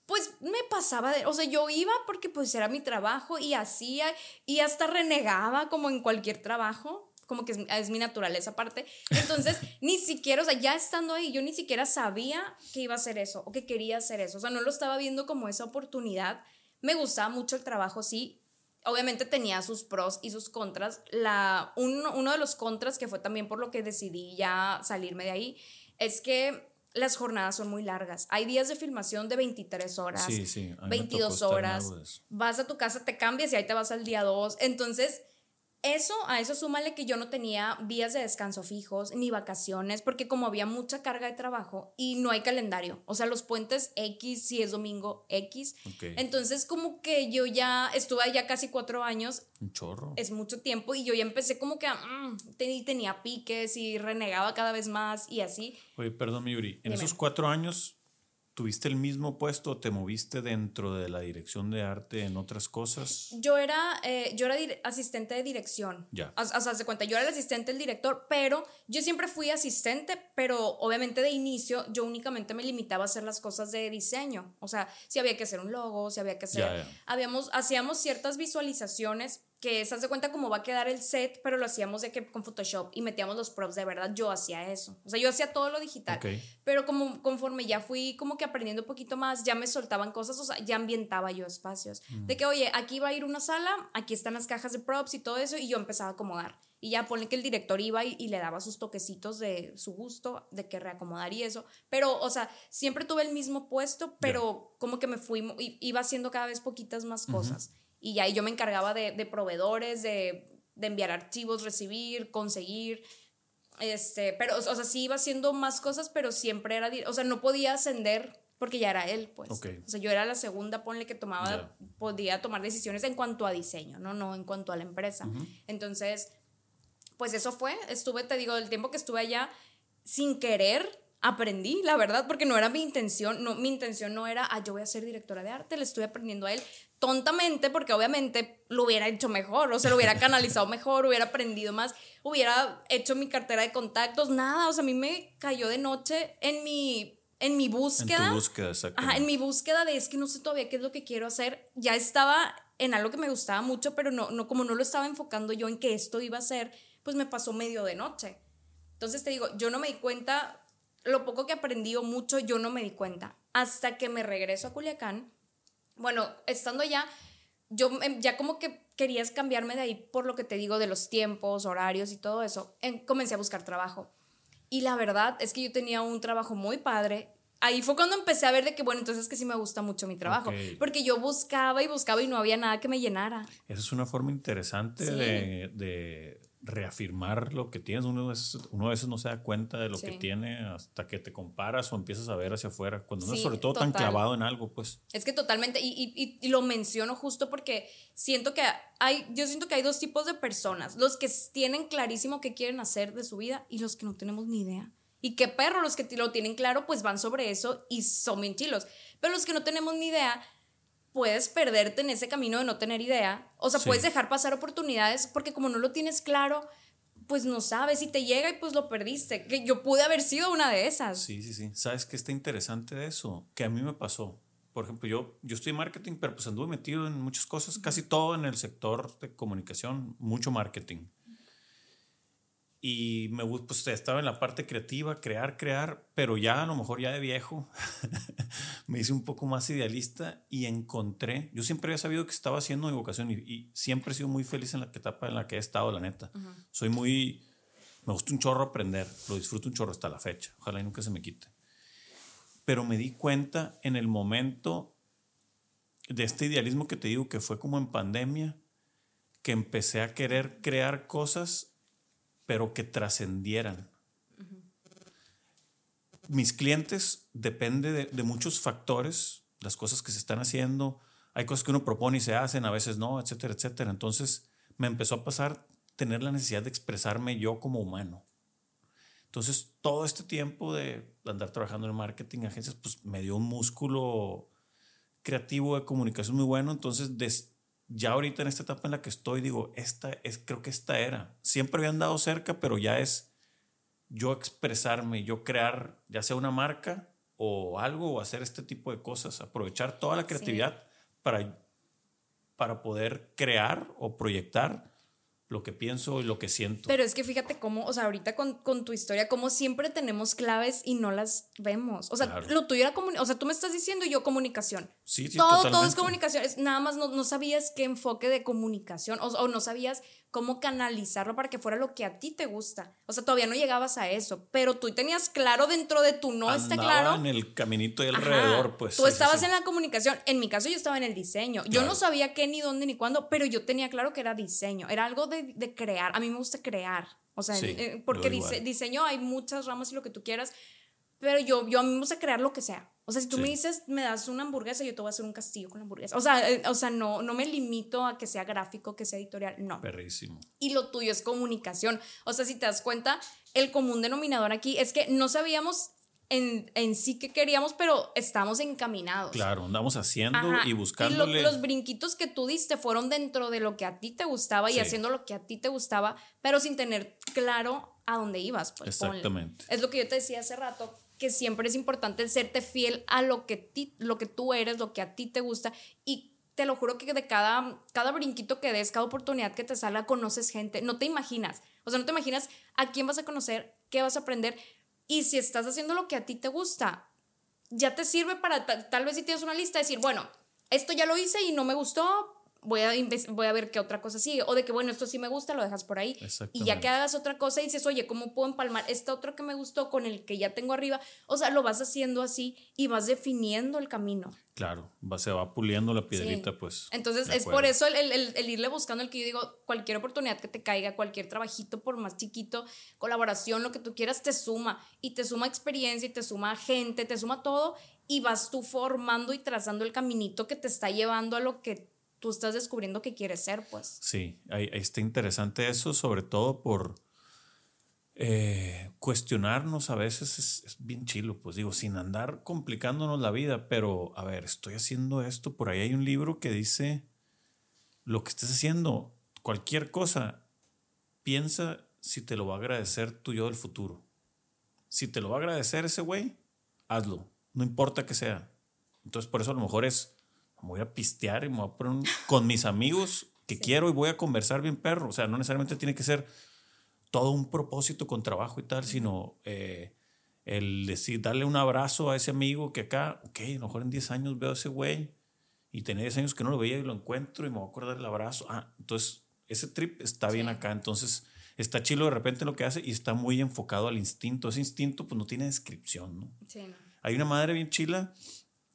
[SPEAKER 2] pues me pasaba de, o sea, yo iba porque pues era mi trabajo y hacía y hasta renegaba como en cualquier trabajo, como que es, es mi naturaleza aparte. Entonces, ni siquiera, o sea, ya estando ahí, yo ni siquiera sabía que iba a hacer eso o que quería hacer eso. O sea, no lo estaba viendo como esa oportunidad me gustaba mucho el trabajo, sí. Obviamente tenía sus pros y sus contras. La, uno de los contras, que fue también por lo que decidí ya salirme de ahí, es que las jornadas son muy largas. Hay días de filmación de 23 horas, sí, sí. 22 horas. Vas a tu casa, te cambias y ahí te vas al día 2. Entonces, eso, a eso súmale que yo no tenía días de descanso fijos ni vacaciones, porque como había mucha carga de trabajo y no hay calendario, o sea, los puentes X, si es domingo X. Entonces, como que yo ya estuve allá casi cuatro años.
[SPEAKER 1] Un chorro.
[SPEAKER 2] Es mucho tiempo y yo ya empecé como que mm, tenía piques y renegaba cada vez más y así.
[SPEAKER 1] Oye, perdón, Yuri, en esos cuatro años ¿Tuviste el mismo puesto o te moviste dentro de la dirección de arte en otras cosas?
[SPEAKER 2] Yo era, eh, yo era asistente de dirección. Ya. O, sea, se cuenta, yo era el asistente del director, pero yo siempre fui asistente, pero obviamente de inicio yo únicamente me limitaba a hacer las cosas de diseño. O sea, si había que hacer un logo, si había que hacer... Habíamos, hacíamos ciertas visualizaciones que se hace cuenta cómo va a quedar el set, pero lo hacíamos de que con Photoshop y metíamos los props de verdad, yo hacía eso. O sea, yo hacía todo lo digital. Pero como conforme ya fui como que aprendiendo un poquito más, ya me soltaban cosas, o sea, ya ambientaba yo espacios. De mm. que, oye, aquí va a ir una sala, aquí están las cajas de props y todo eso, y yo empezaba a acomodar. Y ya pone que el director iba y, le daba sus toquecitos de su gusto, de que reacomodar y eso. Pero, o sea, siempre tuve el mismo puesto, pero como que me fui, iba haciendo cada vez poquitas más cosas. Y ya yo me encargaba de, de proveedores, de, de, enviar archivos, recibir, conseguir. Este, pero, o sea, sí iba haciendo más cosas, pero siempre era, o sea, no podía ascender porque ya era él, pues. O sea, yo era la segunda, ponle que tomaba, podía tomar decisiones en cuanto a diseño, no, no en cuanto a la empresa. Entonces, pues eso fue, estuve, te digo, el tiempo que estuve allá, sin querer, aprendí, la verdad, porque no era mi intención, no, mi intención no era, ah, yo voy a ser directora de arte, le estoy aprendiendo a él, tontamente, porque obviamente lo hubiera hecho mejor, o sea, lo hubiera canalizado mejor, hubiera aprendido más, hubiera hecho mi cartera de contactos, nada, o sea, a mí me cayó de noche en mi en mi búsqueda. En tu búsqueda, Ajá, en mi búsqueda de es que no sé todavía qué es lo que quiero hacer. Ya estaba en algo que me gustaba mucho, pero no, no, como no lo estaba enfocando yo en que esto iba a ser, pues me pasó medio de noche. Entonces te digo, yo no me di cuenta, lo poco que aprendí o mucho, yo no me di cuenta. Hasta que me regreso a Culiacán bueno, estando allá, yo em, ya como que querías cambiarme de ahí por lo que te digo de los tiempos, horarios y todo eso. comencé a buscar trabajo. Y la verdad es que yo tenía un trabajo muy padre. Ahí fue cuando empecé a ver de que, bueno, entonces que sí me gusta mucho mi trabajo. Porque yo buscaba y buscaba y no había nada que me llenara.
[SPEAKER 1] Esa es una forma interesante de, de reafirmar lo que tienes. Uno, uno a veces no se da cuenta de lo que tiene hasta que te comparas o empiezas a ver hacia afuera. Cuando uno es sobre todo tan clavado en algo, pues.
[SPEAKER 2] Es que totalmente, y, y, y, lo menciono justo porque siento que hay, yo siento que hay dos tipos de personas. Los que tienen clarísimo qué quieren hacer de su vida y los que no tenemos ni idea. Y qué perro, los que lo tienen claro, pues van sobre eso y son bien chilos. Pero los que no tenemos ni idea, puedes perderte en ese camino de no tener idea. O sea, puedes dejar pasar oportunidades porque como no lo tienes claro, pues no sabes y te llega y pues lo perdiste. Que yo pude haber sido una de esas.
[SPEAKER 1] Sí, sí, sí. ¿Sabes qué está interesante de eso? Que a mí me pasó. Por ejemplo, yo, yo estoy en marketing, pero pues anduve metido en muchas cosas, casi todo en el sector de comunicación, mucho marketing. Y me pues estaba en la parte creativa, crear, crear, pero ya a lo mejor ya de viejo me hice un poco más idealista y encontré, yo siempre había sabido que estaba haciendo mi vocación y, siempre he sido muy feliz en la etapa en la que he estado, la neta. Soy muy, me gusta un chorro aprender, lo disfruto un chorro hasta la fecha, ojalá y nunca se me quite. Pero me di cuenta en el momento de este idealismo que te digo que fue como en pandemia, que empecé a querer crear cosas pero que trascendieran. Mis clientes depende de, muchos factores, las cosas que se están haciendo. Hay cosas que uno propone y se hacen, a veces no, etcétera, etcétera. Entonces me empezó a pasar tener la necesidad de expresarme yo como humano. Entonces, todo este tiempo de andar trabajando en marketing, agencias, pues me dio un músculo creativo de comunicación muy bueno, entonces des, ya ahorita en esta etapa en la que estoy, digo, esta es, creo que esta era. Siempre había andado cerca, pero ya es yo expresarme, yo crear, ya sea una marca o algo, o hacer este tipo de cosas, aprovechar toda la creatividad para, para poder crear o proyectar lo que pienso y lo que siento.
[SPEAKER 2] Pero es que fíjate cómo, o sea, ahorita con, con tu historia, como siempre tenemos claves y no las vemos. O sea, lo tuyo era comunicación. O sea, tú me estás diciendo yo comunicación. Sí, sí, todo, todo es comunicación. Es, nada más no, no, sabías qué enfoque de comunicación o, o no sabías cómo canalizarlo para que fuera lo que a ti te gusta. O sea, todavía no llegabas a eso, pero tú tenías claro dentro de tu no está claro.
[SPEAKER 1] en el caminito y alrededor, pues.
[SPEAKER 2] Tú estabas en la comunicación. En mi caso, yo estaba en el diseño. Yo no sabía qué, ni dónde, ni cuándo, pero yo tenía claro que era diseño. Era algo de, de crear. A mí me gusta crear. O sea, eh, porque diseño hay muchas ramas y lo que tú quieras, pero yo, yo a mí me gusta crear lo que sea. O sea, si tú me dices, me das una hamburguesa, yo te voy a hacer un castillo con la hamburguesa. O sea, eh, o sea no, no me limito a que sea gráfico, que sea editorial, no.
[SPEAKER 1] Perrísimo.
[SPEAKER 2] Y lo tuyo es comunicación. O sea, si te das cuenta, el común denominador aquí es que no sabíamos en, en sí qué queríamos, pero estamos encaminados.
[SPEAKER 1] Claro, andamos haciendo y buscando.
[SPEAKER 2] Y los brinquitos que tú diste fueron dentro de lo que a ti te gustaba y haciendo lo que a ti te gustaba, pero sin tener claro a dónde ibas. Pues, Exactamente. Es lo que yo te decía hace rato que siempre es importante serte fiel a lo que, ti, lo que tú eres, lo que a ti te gusta. Y te lo juro que de cada, cada brinquito que des, cada oportunidad que te salga, conoces gente, no te imaginas, o sea, no te imaginas a quién vas a conocer, qué vas a aprender. Y si estás haciendo lo que a ti te gusta, ya te sirve para tal vez si tienes una lista, decir, bueno, esto ya lo hice y no me gustó, voy a, voy a ver qué otra cosa sigue. O de que, bueno, esto sí me gusta, lo dejas por ahí. Y ya que hagas otra cosa y dices, oye, ¿cómo puedo empalmar este otro que me gustó con el que ya tengo arriba? O sea, lo vas haciendo así y vas definiendo el camino.
[SPEAKER 1] Claro, va, se va puliendo la piedrita, pues.
[SPEAKER 2] Entonces, es por eso el, el, el, irle buscando el que yo digo, cualquier oportunidad que te caiga, cualquier trabajito, por más chiquito, colaboración, lo que tú quieras, te suma. Y te suma experiencia, y te suma gente, te suma todo. Y vas tú formando y trazando el caminito que te está llevando a lo que tú estás descubriendo que quieres ser, pues.
[SPEAKER 1] Sí, ahí, está interesante eso, sobre todo por eh, cuestionarnos a veces es, bien chilo, pues digo, sin andar complicándonos la vida, pero a ver, estoy haciendo esto, por ahí hay un libro que dice, lo que estés haciendo, cualquier cosa, piensa si te lo va a agradecer tu yo del futuro. Si te lo va a agradecer ese güey, hazlo, no importa que sea. Entonces, por eso a lo mejor es voy a pistear y me voy a poner con mis amigos que quiero y voy a conversar bien perro. O sea, no necesariamente tiene que ser todo un propósito con trabajo y tal, sino eh, el decir, darle un abrazo a ese amigo que acá, ok, a lo mejor en 10 años veo a ese güey y tenía 10 años que no lo veía y lo encuentro y me voy a acordar el abrazo. Ah, entonces ese trip está bien acá. Entonces está chilo de repente lo que hace y está muy enfocado al instinto. Ese instinto pues no tiene descripción, ¿no? Sí, no. Hay una madre bien chila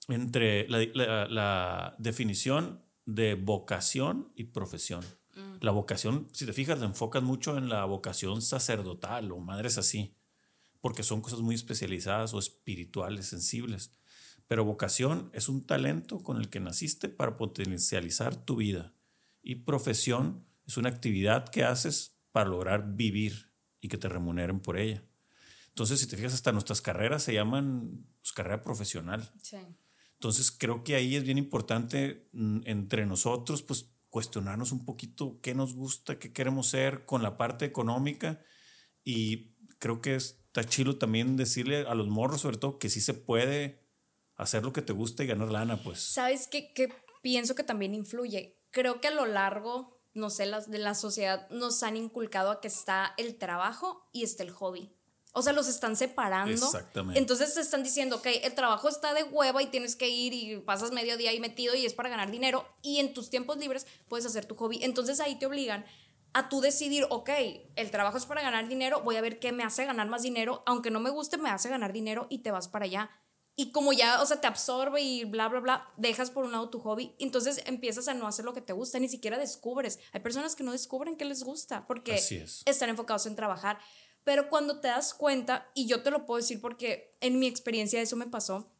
[SPEAKER 1] entre la, definición de vocación y profesión. Mm. La vocación, si te fijas, la enfocas mucho en la vocación sacerdotal o madres así, porque son cosas muy especializadas o espirituales, sensibles. Pero vocación es un talento con el que naciste para potencializar tu vida. Y profesión es una actividad que haces para lograr vivir y que te remuneren por ella. Entonces, si te fijas, hasta nuestras carreras se llaman pues, carrera profesional. Sí. Entonces creo que ahí es bien importante mm, entre nosotros, pues cuestionarnos un poquito qué nos gusta, qué queremos ser con la parte económica y creo que está chido también decirle a los morros sobre todo que sí se puede hacer lo que te gusta y ganar lana, pues.
[SPEAKER 2] ¿Sabes qué, qué pienso que también influye? Creo que a lo largo, no sé, de la sociedad nos han inculcado a que está el trabajo y está el hobby. O sea, los están separando. Exactamente. Entonces te están diciendo, ok, el trabajo está de hueva y tienes que ir y pasas medio día ahí metido y es para ganar dinero y en tus tiempos libres puedes hacer tu hobby. Entonces ahí te obligan a tú decidir, ok, el trabajo es para ganar dinero, voy a ver qué me hace ganar más dinero, aunque no me guste, me hace ganar dinero y te vas para allá. Y como ya, o sea, te absorbe y bla, bla, bla, dejas por un lado tu hobby, entonces empiezas a no hacer lo que te gusta, ni siquiera descubres. Hay personas que no descubren qué les gusta porque están enfocados en trabajar. Pero cuando te das cuenta, y yo te lo puedo decir porque en mi experiencia eso me pasó,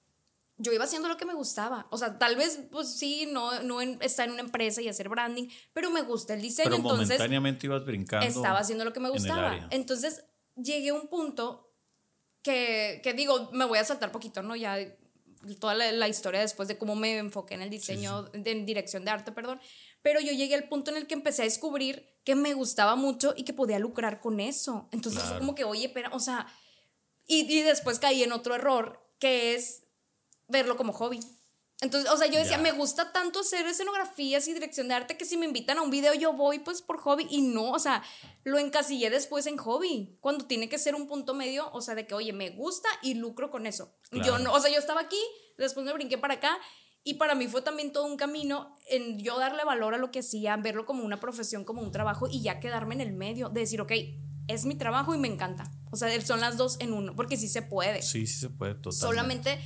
[SPEAKER 2] yo iba haciendo lo que me gustaba. O sea, tal vez, pues sí, no, no estar en una empresa y hacer branding, pero me gusta el diseño.
[SPEAKER 1] Pero entonces, momentáneamente ibas brincando.
[SPEAKER 2] Estaba haciendo lo que me gustaba. Entonces llegué a un punto que, que, digo, me voy a saltar poquito, ¿no? Ya toda la, historia después de cómo me enfoqué en el diseño, en dirección de arte, perdón. Pero yo llegué al punto en el que empecé a descubrir que me gustaba mucho y que podía lucrar con eso. Entonces fue como que, oye, pero, o sea, y, y después caí en otro error, que es verlo como hobby. Entonces, o sea, yo decía, me gusta tanto hacer escenografías y dirección de arte que si me invitan a un video yo voy pues por hobby y no, o sea, lo encasillé después en hobby, cuando tiene que ser un punto medio, o sea, de que, oye, me gusta y lucro con eso. Yo no, o sea, yo estaba aquí, después me brinqué para acá y para mí fue también todo un camino en yo darle valor a lo que hacía, verlo como una profesión, como un trabajo y ya quedarme en el medio, de decir, ok, es mi trabajo y me encanta. O sea, son las dos en uno, porque sí se puede.
[SPEAKER 1] Sí, sí se puede, totalmente.
[SPEAKER 2] Solamente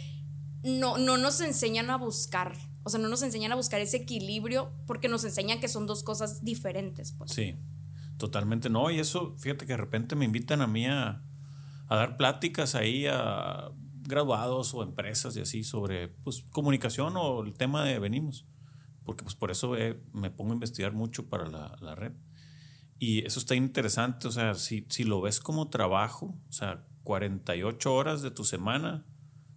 [SPEAKER 2] no, no nos enseñan a buscar. O sea, no nos enseñan a buscar ese equilibrio porque nos enseñan que son dos cosas diferentes. Pues.
[SPEAKER 1] Sí, totalmente no. Y eso, fíjate que de repente me invitan a mí a, dar pláticas ahí a graduados o empresas y así sobre pues, comunicación o el tema de venimos. Porque pues por eso me pongo a investigar mucho para la, la, red. Y eso está interesante, o sea, si, si lo ves como trabajo, o sea, 48 horas de tu semana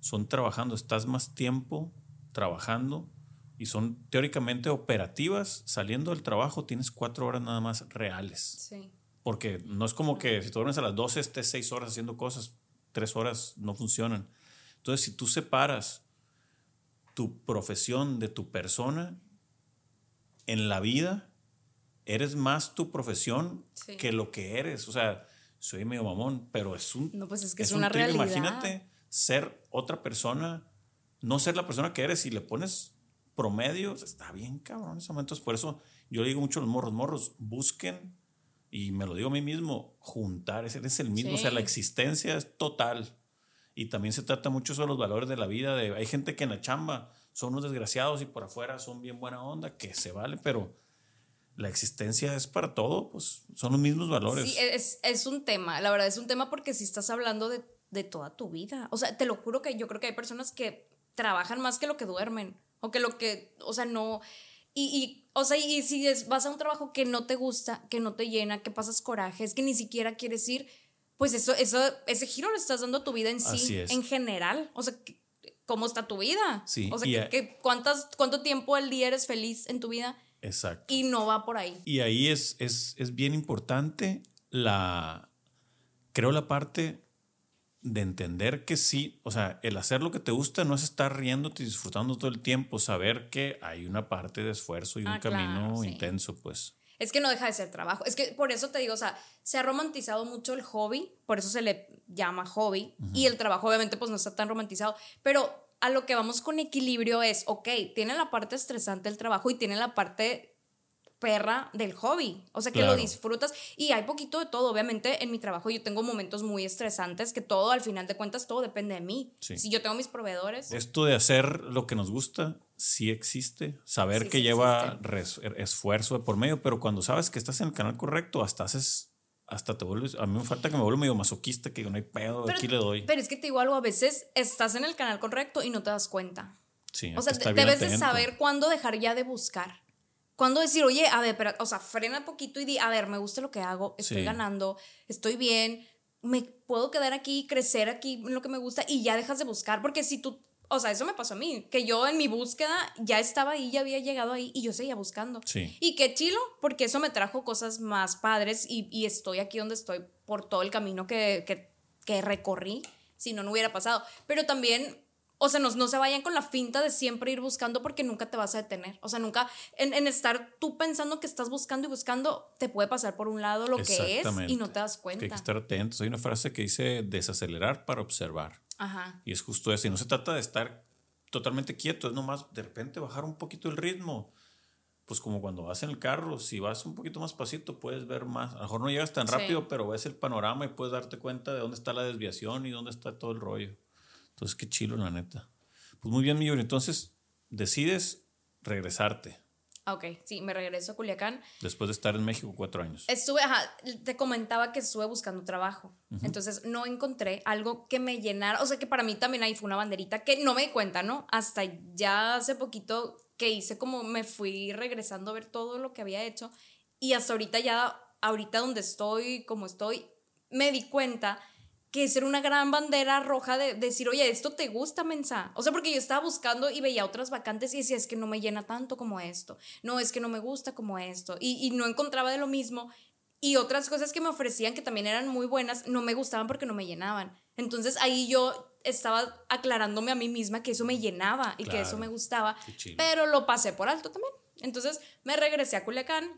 [SPEAKER 1] son trabajando, estás más tiempo trabajando y son teóricamente operativas. Saliendo del trabajo tienes cuatro horas nada más reales. Sí. Porque no es como que si tú duermes a las 12 estés seis horas haciendo cosas, tres horas no funcionan. Entonces, si tú separas tu profesión de tu persona en la vida, eres más tu profesión que lo que eres. O sea, soy medio mamón, pero es un.
[SPEAKER 2] No, pues es que es, una realidad.
[SPEAKER 1] Imagínate ser otra persona, no ser la persona que eres y le pones promedio, está bien cabrón en esos momentos. Por eso yo digo mucho a los morros, morros, busquen, y me lo digo a mí mismo, juntar, ese es el mismo, o sea, la existencia es total. Y también se trata mucho sobre los valores de la vida. De, hay gente que en la chamba son unos desgraciados y por afuera son bien buena onda, que se vale, pero la existencia es para todo, pues son los mismos valores.
[SPEAKER 2] Sí, es, es un tema, la verdad es un tema porque si estás hablando de de toda tu vida. O sea, te lo juro que yo creo que hay personas que trabajan más que lo que duermen. O que lo que, o sea, no. Y, y o sea, y si vas a un trabajo que no te gusta, que no te llena, que pasas corajes, que ni siquiera quieres ir, pues eso, eso, ese giro le estás dando a tu vida en sí, en general. O sea, ¿cómo está tu vida?
[SPEAKER 1] Sí.
[SPEAKER 2] O sea, que, cuántas, ¿cuánto tiempo al día eres feliz en tu vida?
[SPEAKER 1] Exacto.
[SPEAKER 2] Y no va por ahí.
[SPEAKER 1] Y ahí es, es, es bien importante la, creo la parte de entender que sí, o sea, el hacer lo que te gusta no es estar riéndote y disfrutando todo el tiempo, saber que hay una parte de esfuerzo y un ah, camino intenso, pues.
[SPEAKER 2] Es que no deja de ser trabajo. Es que por eso te digo, o sea, se ha romantizado mucho el hobby, por eso se le llama hobby, y el trabajo obviamente pues no está tan romantizado, pero a lo que vamos con equilibrio es, ok, tiene la parte estresante del trabajo y tiene la parte perra del hobby, o sea que lo disfrutas y hay poquito de todo, obviamente en mi trabajo yo tengo momentos muy estresantes que todo al final de cuentas todo depende de mí. Si yo tengo mis proveedores.
[SPEAKER 1] Esto de hacer lo que nos gusta sí existe, saber que lleva esfuerzo por medio, pero cuando sabes que estás en el canal correcto, hasta haces hasta te vuelves, a mí me falta que me vuelva medio masoquista, que no hay pedo, aquí le doy.
[SPEAKER 2] Pero es que te digo algo, a veces estás en el canal correcto y no te das cuenta. Sí, o sea, debes de saber cuándo dejar ya de buscar. Cuando decir, oye, a ver, pero, o sea, frena poquito y di, a ver, me gusta lo que hago, estoy ganando, estoy bien, me puedo quedar aquí, crecer aquí en lo que me gusta y ya dejas de buscar, porque si tú, o sea, eso me pasó a mí, que yo en mi búsqueda ya estaba ahí, ya había llegado ahí y yo seguía buscando. Sí. Y qué chilo, porque eso me trajo cosas más padres y, y estoy aquí donde estoy por todo el camino que, que, que recorrí, si no, no hubiera pasado. Pero también o sea, no, no, se vayan con la finta de siempre ir buscando porque nunca te vas a detener. O sea, nunca, en, en, estar tú pensando que estás buscando y buscando, te puede pasar por un lado lo que es y no te das cuenta.
[SPEAKER 1] hay que estar atentos. Hay una frase que dice desacelerar para observar. Ajá. Y es justo eso. Y no se trata de estar totalmente quieto, es nomás de repente bajar un poquito el ritmo. Pues como cuando vas en el carro, si vas un poquito más pasito, puedes ver más. A lo mejor no llegas tan rápido, pero ves el panorama y puedes darte cuenta de dónde está la desviación y dónde está todo el rollo. Entonces, qué chilo, la neta. Pues muy bien, mi Entonces, decides regresarte.
[SPEAKER 2] Ah, ok, sí, me regreso a Culiacán.
[SPEAKER 1] Después de estar en México cuatro años.
[SPEAKER 2] Estuve, ajá, te comentaba que estuve buscando trabajo. Entonces no encontré algo que me llenara. O sea que para mí también ahí fue una banderita que no me di cuenta, ¿no? Hasta ya hace poquito que hice como me fui regresando a ver todo lo que había hecho. Y hasta ahorita ya, ahorita donde estoy, como estoy, me di cuenta que ser una gran bandera roja de, decir, oye, esto te gusta, mensa. O sea, porque yo estaba buscando y veía otras vacantes y decía, es que no me llena tanto como esto. No, es que no me gusta como esto. Y, y no encontraba de lo mismo. Y otras cosas que me ofrecían que también eran muy buenas, no me gustaban porque no me llenaban. Entonces ahí yo estaba aclarándome a mí misma que eso me llenaba y que eso me gustaba. Pero lo pasé por alto también. Entonces me regresé a Culiacán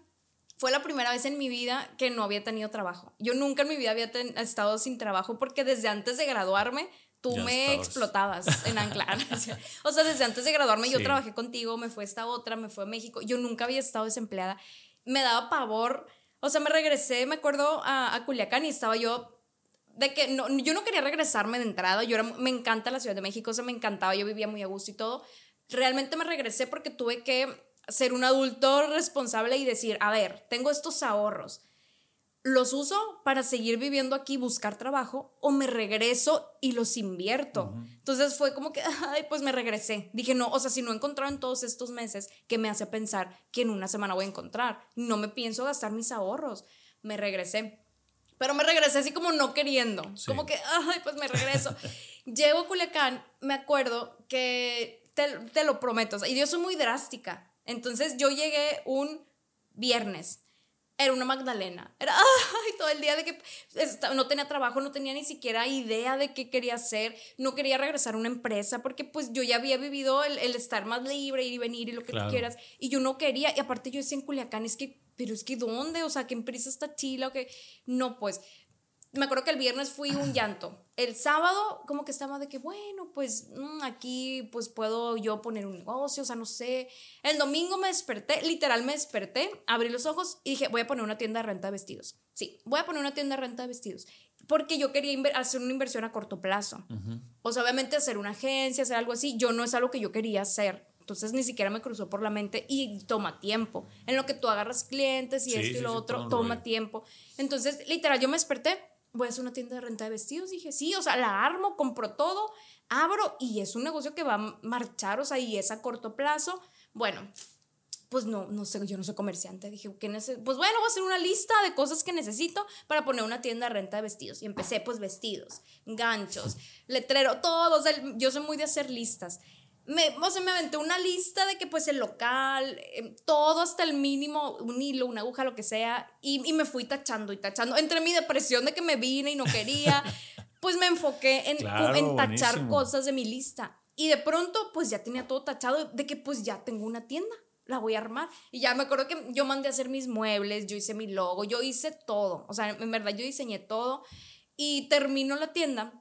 [SPEAKER 2] fue la primera vez en mi vida que no había tenido trabajo. Yo nunca en mi vida había estado sin trabajo porque desde antes de graduarme tú me explotabas en Anclar. o sea, desde antes de graduarme yo trabajé contigo, me fue esta otra, me fue a México. Yo nunca había estado desempleada. Me daba pavor. O sea, me regresé, me acuerdo, a, a Culiacán y estaba yo de que no, yo no quería regresarme de entrada. Yo me encanta la Ciudad de México, o sea, me encantaba, yo vivía muy a gusto y todo. Realmente me regresé porque tuve que ser un adulto responsable y decir, a ver, tengo estos ahorros, ¿los uso para seguir viviendo aquí, buscar trabajo o me regreso y los invierto? Entonces fue como que, ay, pues me regresé. Dije, no, o sea, si no he encontrado en todos estos meses, ¿qué me hace pensar que en una semana voy a encontrar? No me pienso gastar mis ahorros. Me regresé. Pero me regresé así como no queriendo. Como que, ay, pues me regreso. Llego a Culiacán, me acuerdo que te, te lo prometo. y yo soy muy drástica. Entonces yo llegué un viernes. Era una Magdalena. Era ay, todo el día de que no tenía trabajo, no tenía ni siquiera idea de qué quería hacer, no quería regresar a una empresa porque pues yo ya había vivido el, estar más libre, ir y venir y lo que tú quieras. Y yo no quería, y aparte yo decía en Culiacán, es que, pero es que ¿dónde? O sea, ¿qué empresa está chila? O que no, pues me acuerdo que el viernes fui un llanto. El sábado como que estaba de que, bueno, pues mm, aquí pues puedo yo poner un negocio, o sea, no sé. El domingo me desperté, literal me desperté, abrí los ojos y dije, voy a poner una tienda de renta de vestidos. Sí, voy a poner una tienda de renta de vestidos. Porque yo quería hacer una inversión a corto plazo. O sea, obviamente hacer una agencia, hacer algo así, yo no es algo que yo quería hacer. Entonces ni siquiera me cruzó por la mente y toma tiempo. En lo que tú agarras clientes y esto y lo otro, toma tiempo. Entonces, literal, yo me desperté voy a hacer una tienda de renta de vestidos. Dije, sí, o sea, la armo, compro todo, abro y es un negocio que va a marchar, o sea, y es a corto plazo. Bueno, pues no, no sé, yo no soy comerciante. Dije, ¿qué pues bueno, voy a hacer una lista de cosas que necesito para poner una tienda de renta de vestidos. Y empecé, pues, vestidos, ganchos, letrero, todo. O sea, yo soy muy de hacer listas me, o sea, me aventé una lista de que pues el local, em, todo hasta el mínimo, un hilo, una aguja, lo que sea, y, y, me fui tachando y tachando. Entre mi depresión de que me vine y no quería, pues me enfoqué en, en tachar cosas de mi lista. Y de pronto pues ya tenía todo tachado de que pues ya tengo una tienda, la voy a armar. Y ya me acuerdo que yo mandé a hacer mis muebles, yo hice mi logo, yo hice todo. O sea, en verdad yo diseñé todo y termino la tienda.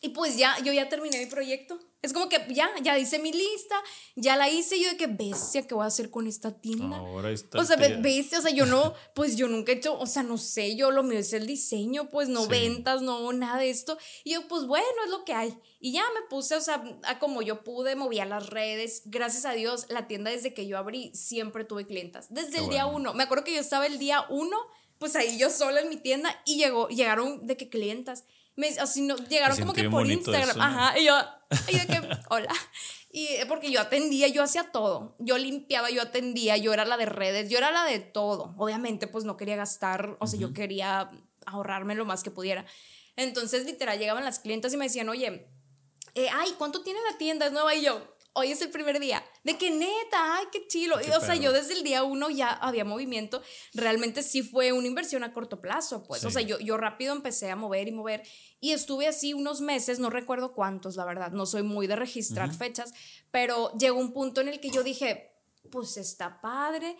[SPEAKER 2] Y pues ya, yo ya terminé mi proyecto es como que ya, ya hice mi lista, ya la hice yo de que bestia, ¿qué voy a hacer con esta tienda? Ahora está. O sea, bestia, o sea, yo no, pues yo nunca he hecho, o sea, no sé, yo lo mío es el diseño, pues no ventas, no nada de esto. Y yo, pues bueno, es lo que hay. Y ya me puse, o sea, a como yo pude, movía las redes. Gracias a Dios, la tienda desde que yo abrí siempre tuve clientas. Desde el día uno. Me acuerdo que yo estaba el día uno, pues ahí yo sola en mi tienda y llegó, llegaron de que clientas me, así no, llegaron como que por Instagram. Ajá, y yo, y de que, hola. Y eh, porque yo atendía, yo hacía todo. Yo limpiaba, yo atendía, yo era la de redes, yo era la de todo. Obviamente, pues no quería gastar, o sea, yo quería ahorrarme lo más que pudiera. Entonces, literal, llegaban las clientas y me decían, oye, eh, ay, ¿cuánto tiene la tienda? Es nueva. Y yo, hoy es el primer día. De que neta, ay, qué chilo. o sea, yo desde el día uno ya había movimiento. Realmente sí fue una inversión a corto plazo, pues. O sea, yo, yo rápido empecé a mover y mover. Y estuve así unos meses, no recuerdo cuántos, la verdad. No soy muy de registrar fechas, pero llegó un punto en el que yo dije, pues está padre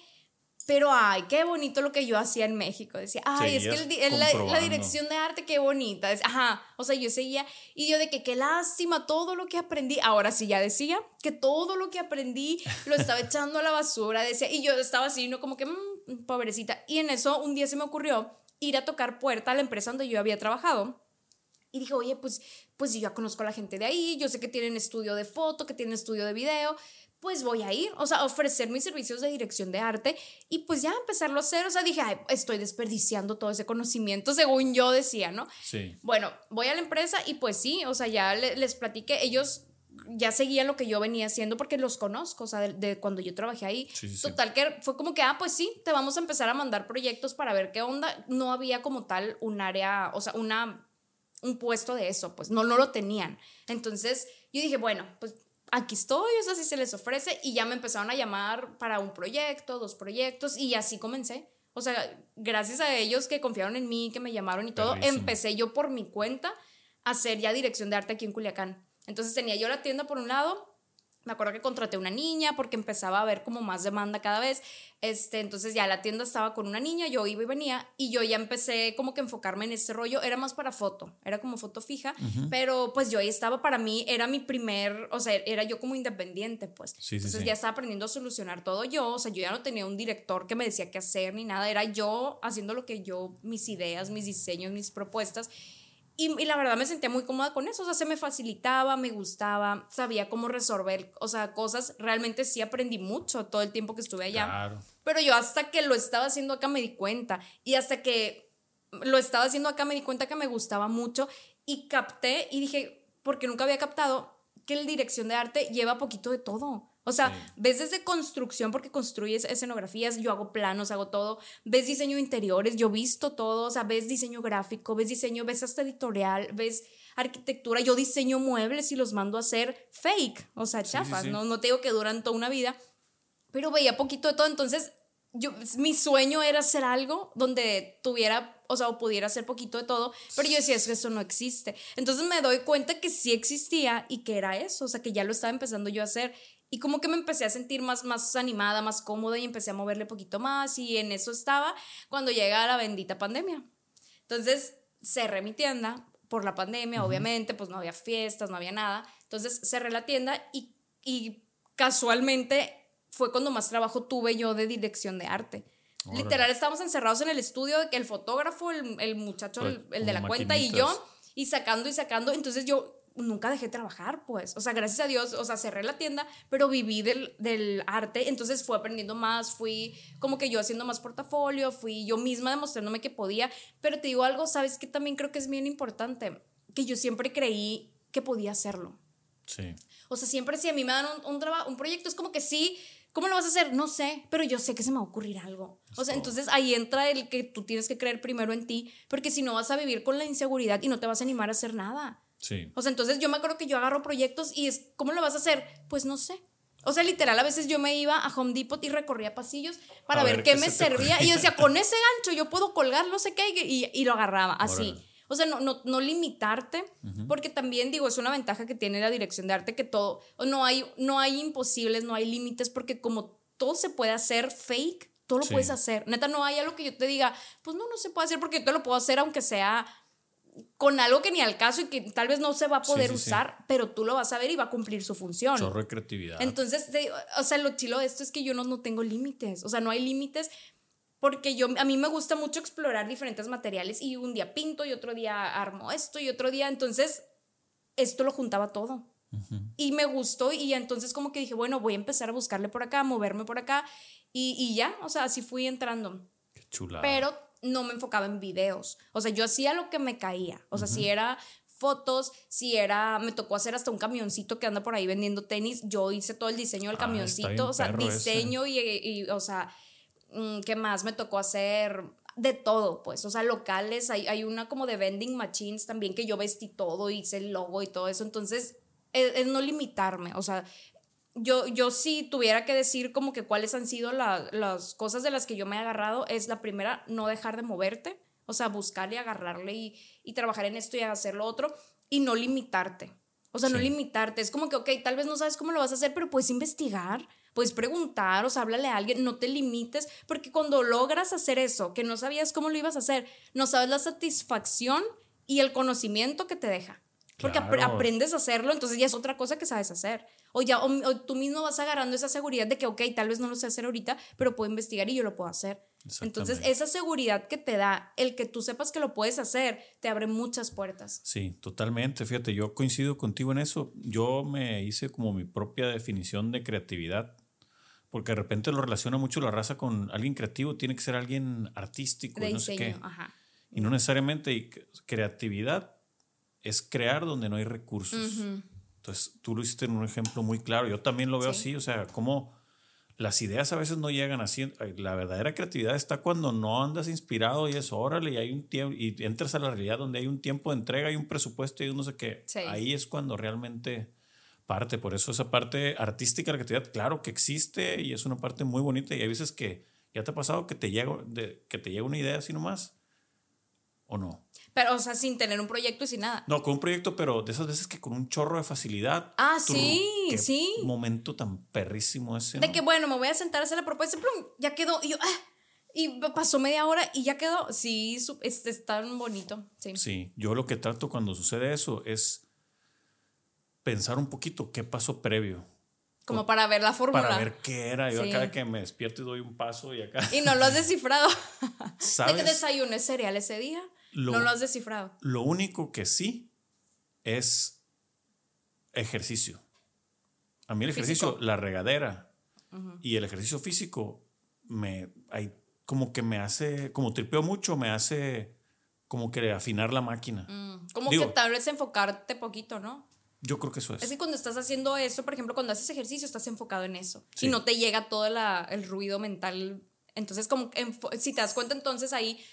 [SPEAKER 2] pero ay, qué bonito lo que yo hacía en México. Decía, ay, es que la, dirección de arte, qué bonita. Ajá, o sea, yo seguía y yo de que qué lástima todo lo que aprendí. Ahora sí ya decía que todo lo que aprendí lo estaba echando a la basura. Decía, y yo estaba así, no como que, mmm, pobrecita. Y en eso un día se me ocurrió ir a tocar puerta a la empresa donde yo había trabajado. Y dije, oye, pues, pues yo ya conozco a la gente de ahí, yo sé que tienen estudio de foto, que tienen estudio de video, pues voy a ir, o sea, ofrecer mis servicios de dirección de arte y pues ya empezarlo a hacer, o sea, dije, Ay, estoy desperdiciando todo ese conocimiento, según yo decía, ¿no? Sí. Bueno, voy a la empresa y pues sí, o sea, ya les platiqué, ellos ya seguían lo que yo venía haciendo porque los conozco, o sea, de, cuando yo trabajé ahí. Total, que fue como que, ah, pues sí, te vamos a empezar a mandar proyectos para ver qué onda. No había como tal un área, o sea, una un puesto de eso, pues no, no lo tenían. Entonces yo dije, bueno, pues aquí estoy, o sea, si se les ofrece y ya me empezaron a llamar para un proyecto, dos proyectos y así comencé. O sea, gracias a ellos que confiaron en mí, que me llamaron y todo, empecé yo por mi cuenta a hacer ya dirección de arte aquí en Culiacán. Entonces tenía yo la tienda por un lado me acuerdo que contraté una niña porque empezaba a haber como más demanda cada vez. Este, entonces ya la tienda estaba con una niña, yo iba y venía y yo ya empecé como que enfocarme en este rollo. Era más para foto, era como foto fija, pero pues yo ahí estaba para mí, era mi primer, o sea, era yo como independiente, pues. entonces ya estaba aprendiendo a solucionar todo yo, o sea, yo ya no tenía un director que me decía qué hacer ni nada, era yo haciendo lo que yo, mis ideas, mis diseños, mis propuestas. Y, la verdad me sentía muy cómoda con eso, o sea, se me facilitaba, me gustaba, sabía cómo resolver, o sea, cosas, realmente sí aprendí mucho todo el tiempo que estuve allá. Claro. Pero yo hasta que lo estaba haciendo acá me di cuenta, y hasta que lo estaba haciendo acá me di cuenta que me gustaba mucho y capté y dije, porque nunca había captado que la dirección de arte lleva poquito de todo. O sea, ves desde construcción porque construyes escenografías, yo hago planos, hago todo, ves diseño de interiores, yo visto todo, o sea, ves diseño gráfico, ves diseño, ves hasta editorial, ves arquitectura, yo diseño muebles y los mando a hacer fake, o sea, chafas, ¿no? No te digo que duran toda una vida, pero veía poquito de todo, entonces yo, mi sueño era hacer algo donde tuviera, o sea, o pudiera hacer poquito de todo, pero yo decía, es que eso no existe. Entonces me doy cuenta que sí existía y que era eso, o sea, que ya lo estaba empezando yo a hacer y como que me empecé a sentir más, más animada, más cómoda y empecé a moverle poquito más y en eso estaba cuando llega la bendita pandemia. Entonces cerré mi tienda por la pandemia, obviamente, pues no había fiestas, no había nada. Entonces cerré la tienda y, y casualmente fue cuando más trabajo tuve yo de dirección de arte. Literal, estábamos encerrados en el estudio, el fotógrafo, el, el muchacho, el, el de la cuenta y yo, y sacando y sacando. Entonces yo nunca dejé de trabajar, pues. O sea, gracias a Dios, o sea, cerré la tienda, pero viví del, del, arte, entonces fui aprendiendo más, fui como que yo haciendo más portafolio, fui yo misma demostrándome que podía, pero te digo algo, sabes que también creo que es bien importante, que yo siempre creí que podía hacerlo. Sí. O sea, siempre si a mí me dan un, un, un proyecto, es como que sí, ¿Cómo lo vas a hacer? No sé, pero yo sé que se me va a ocurrir algo. O sea, entonces ahí entra el que tú tienes que creer primero en ti, porque si no vas a vivir con la inseguridad y no te vas a animar a hacer nada. Sí. O sea, entonces yo me acuerdo que yo agarro proyectos y es, ¿cómo lo vas a hacer? Pues no sé. O sea, literal, a veces yo me iba a Home Depot y recorría pasillos para ver, qué, me servía. Y yo decía, con ese gancho yo puedo colgar, no sé qué, y, y lo agarraba así. O sea, no, no, no limitarte, porque también digo, es una ventaja que tiene la dirección de arte que todo, no hay, no hay imposibles, no hay límites, porque como todo se puede hacer fake, todo lo puedes hacer. Neta, no hay algo que yo te diga, pues no, no se puede hacer porque yo te lo puedo hacer aunque sea con algo que ni al caso y que tal vez no se va a poder usar, pero tú lo vas a ver y va a cumplir su función.
[SPEAKER 1] Chorro de creatividad.
[SPEAKER 2] Entonces, o sea, lo chilo de esto es que yo no, no tengo límites, o sea, no hay límites porque yo, a mí me gusta mucho explorar diferentes materiales y un día pinto y otro día armo esto y otro día, entonces, esto lo juntaba todo. Y me gustó y entonces como que dije, bueno, voy a empezar a buscarle por acá, moverme por acá y, y ya, o sea, así fui entrando. Qué chula. Pero no me enfocaba en videos. O sea, yo hacía lo que me caía. O sea, si era fotos, si era, me tocó hacer hasta un camioncito que anda por ahí vendiendo tenis, yo hice todo el diseño del ah, camioncito, o sea, diseño y, o sea, mm, ¿qué más? Me tocó hacer de todo, pues, o sea, locales, hay, hay una como de vending machines también que yo vestí todo, hice el logo y todo eso, entonces es no limitarme, o sea, yo, yo si tuviera que decir como que cuáles han sido las cosas de las que yo me he agarrado, es la primera, no dejar de moverte, o sea, buscarle, agarrarle y, y trabajar en esto y hacer lo otro, y no limitarte. O sea, no limitarte. Es como que, ok, tal vez no sabes cómo lo vas a hacer, pero puedes investigar, puedes preguntar, o sea, háblale a alguien, no te limites, porque cuando logras hacer eso, que no sabías cómo lo ibas a hacer, no sabes la satisfacción y el conocimiento que te deja. Porque aprendes a hacerlo, entonces ya es otra cosa que sabes hacer. O ya o, tú mismo vas agarrando esa seguridad de que, ok, tal vez no lo sé hacer ahorita, pero puedo investigar y yo lo puedo hacer. Entonces, esa seguridad que te da el que tú sepas que lo puedes hacer, te abre muchas puertas.
[SPEAKER 1] Sí, totalmente. Fíjate, yo coincido contigo en eso. Yo me hice como mi propia definición de creatividad, porque de repente lo relaciona mucho la raza con alguien creativo, tiene que ser alguien artístico, no sé qué. Y no necesariamente creatividad es crear donde no hay recursos. Entonces, tú lo hiciste en un ejemplo muy claro. Yo también lo veo así, o sea, como las ideas a veces no llegan así. La verdadera creatividad está cuando no andas inspirado y es órale y hay un tiempo y entras a la realidad donde hay un tiempo de entrega, hay un presupuesto y no sé qué. Ahí es cuando realmente parte. Por eso esa parte artística de la creatividad, claro que existe y es una parte muy bonita y hay veces que ya te ha pasado que te llega, de, que te llega una idea así nomás o no.
[SPEAKER 2] Pero, o sea, sin tener un proyecto y sin nada.
[SPEAKER 1] No, con un proyecto, pero de esas veces que con un chorro de facilidad.
[SPEAKER 2] Ah, sí,
[SPEAKER 1] qué
[SPEAKER 2] sí.
[SPEAKER 1] momento tan perrísimo ese.
[SPEAKER 2] De que, bueno, me voy a sentar a hacer la propuesta, plum, ya quedó. Y yo, ah, y pasó media hora y ya quedó. Sí, es, es tan bonito. Sí.
[SPEAKER 1] sí, yo lo que trato cuando sucede eso es pensar un poquito qué pasó previo.
[SPEAKER 2] Como para ver la fórmula.
[SPEAKER 1] Para ver qué era. Yo acá que me despierto y doy un paso y acá.
[SPEAKER 2] Y no lo has descifrado. ¿Sabes? ¿De que desayuné cereal ese día? No lo has descifrado.
[SPEAKER 1] Lo único que sí es ejercicio. A mí el ejercicio, la regadera y el ejercicio físico, me, hay, como que me hace, como tripeo mucho, me hace como que afinar la máquina.
[SPEAKER 2] Mm, como que tal vez enfocarte poquito, ¿no?
[SPEAKER 1] Yo creo que eso es.
[SPEAKER 2] Es que cuando estás haciendo eso, por ejemplo, cuando haces ejercicio, estás enfocado en eso. Y no te llega todo el ruido mental. Entonces, como si te das cuenta, entonces ahí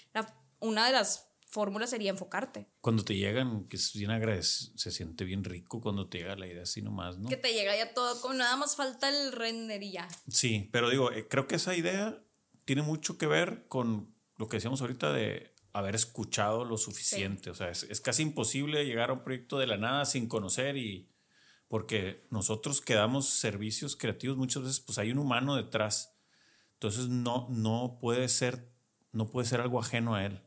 [SPEAKER 2] una de las fórmula sería enfocarte.
[SPEAKER 1] Cuando te llegan, que es bien se siente bien rico cuando te llega la idea así nomás, ¿no?
[SPEAKER 2] Que te llega ya todo, con nada más falta el render y ya.
[SPEAKER 1] Sí, pero digo, eh, creo que esa idea tiene mucho que ver con lo que decíamos ahorita de haber escuchado lo suficiente. O sea, es, es, casi imposible llegar a un proyecto de la nada sin conocer y porque nosotros que damos servicios creativos muchas veces pues hay un humano detrás. Entonces no, no puede ser no puede ser algo ajeno a él.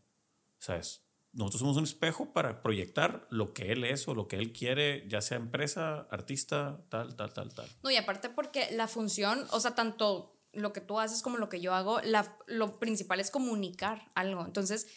[SPEAKER 1] ¿Sabes? Nosotros somos un espejo para proyectar lo que él es o lo que él quiere, ya sea empresa, artista, tal, tal, tal, tal.
[SPEAKER 2] No, y aparte porque la función, o sea, tanto lo que tú haces como lo que yo hago, la, lo principal es comunicar algo. Entonces,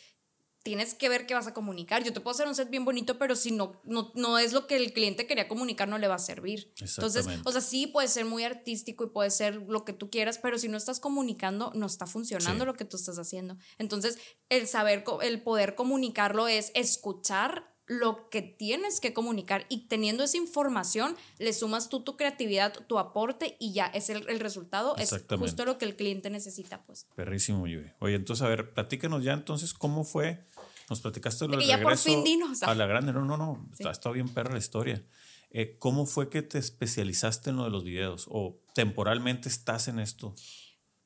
[SPEAKER 2] tienes que ver qué vas a comunicar. Yo te puedo hacer un set bien bonito, pero si no, no, no es lo que el cliente quería comunicar, no le va a servir. Entonces, o sea, sí puede ser muy artístico y puede ser lo que tú quieras, pero si no estás comunicando, no está funcionando lo que tú estás haciendo. Entonces, el saber, el poder comunicarlo es escuchar lo que tienes que comunicar y teniendo esa información le sumas tú tu creatividad, tu aporte y ya es el, el resultado, es justo lo que el cliente necesita pues.
[SPEAKER 1] Perrísimo, Yuri. Oye, entonces a ver, platícanos ya entonces cómo fue nos platicaste lo del
[SPEAKER 2] ya por fin dinos.
[SPEAKER 1] A la grande, no, no, no, está, bien perra la historia. Eh, ¿Cómo fue que te especializaste en lo de los videos? ¿O temporalmente estás en esto?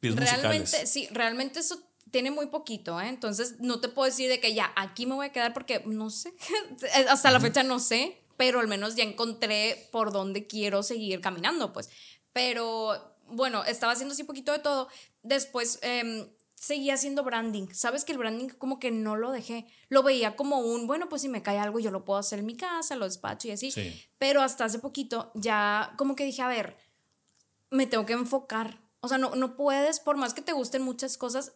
[SPEAKER 2] Realmente, sí, realmente eso tiene muy poquito, ¿eh? Entonces no te puedo decir de que ya aquí me voy a quedar porque no sé, hasta la fecha no sé, pero al menos ya encontré por dónde quiero seguir caminando, pues. Pero bueno, estaba haciendo así poquito de todo. Después eh, seguía haciendo branding. Sabes que el branding como que no lo dejé. Lo veía como un, bueno, pues si me cae algo yo lo puedo hacer en mi casa, lo despacho y así. Pero hasta hace poquito ya como que dije, a ver, me tengo que enfocar. O sea, no, no puedes, por más que te gusten muchas cosas,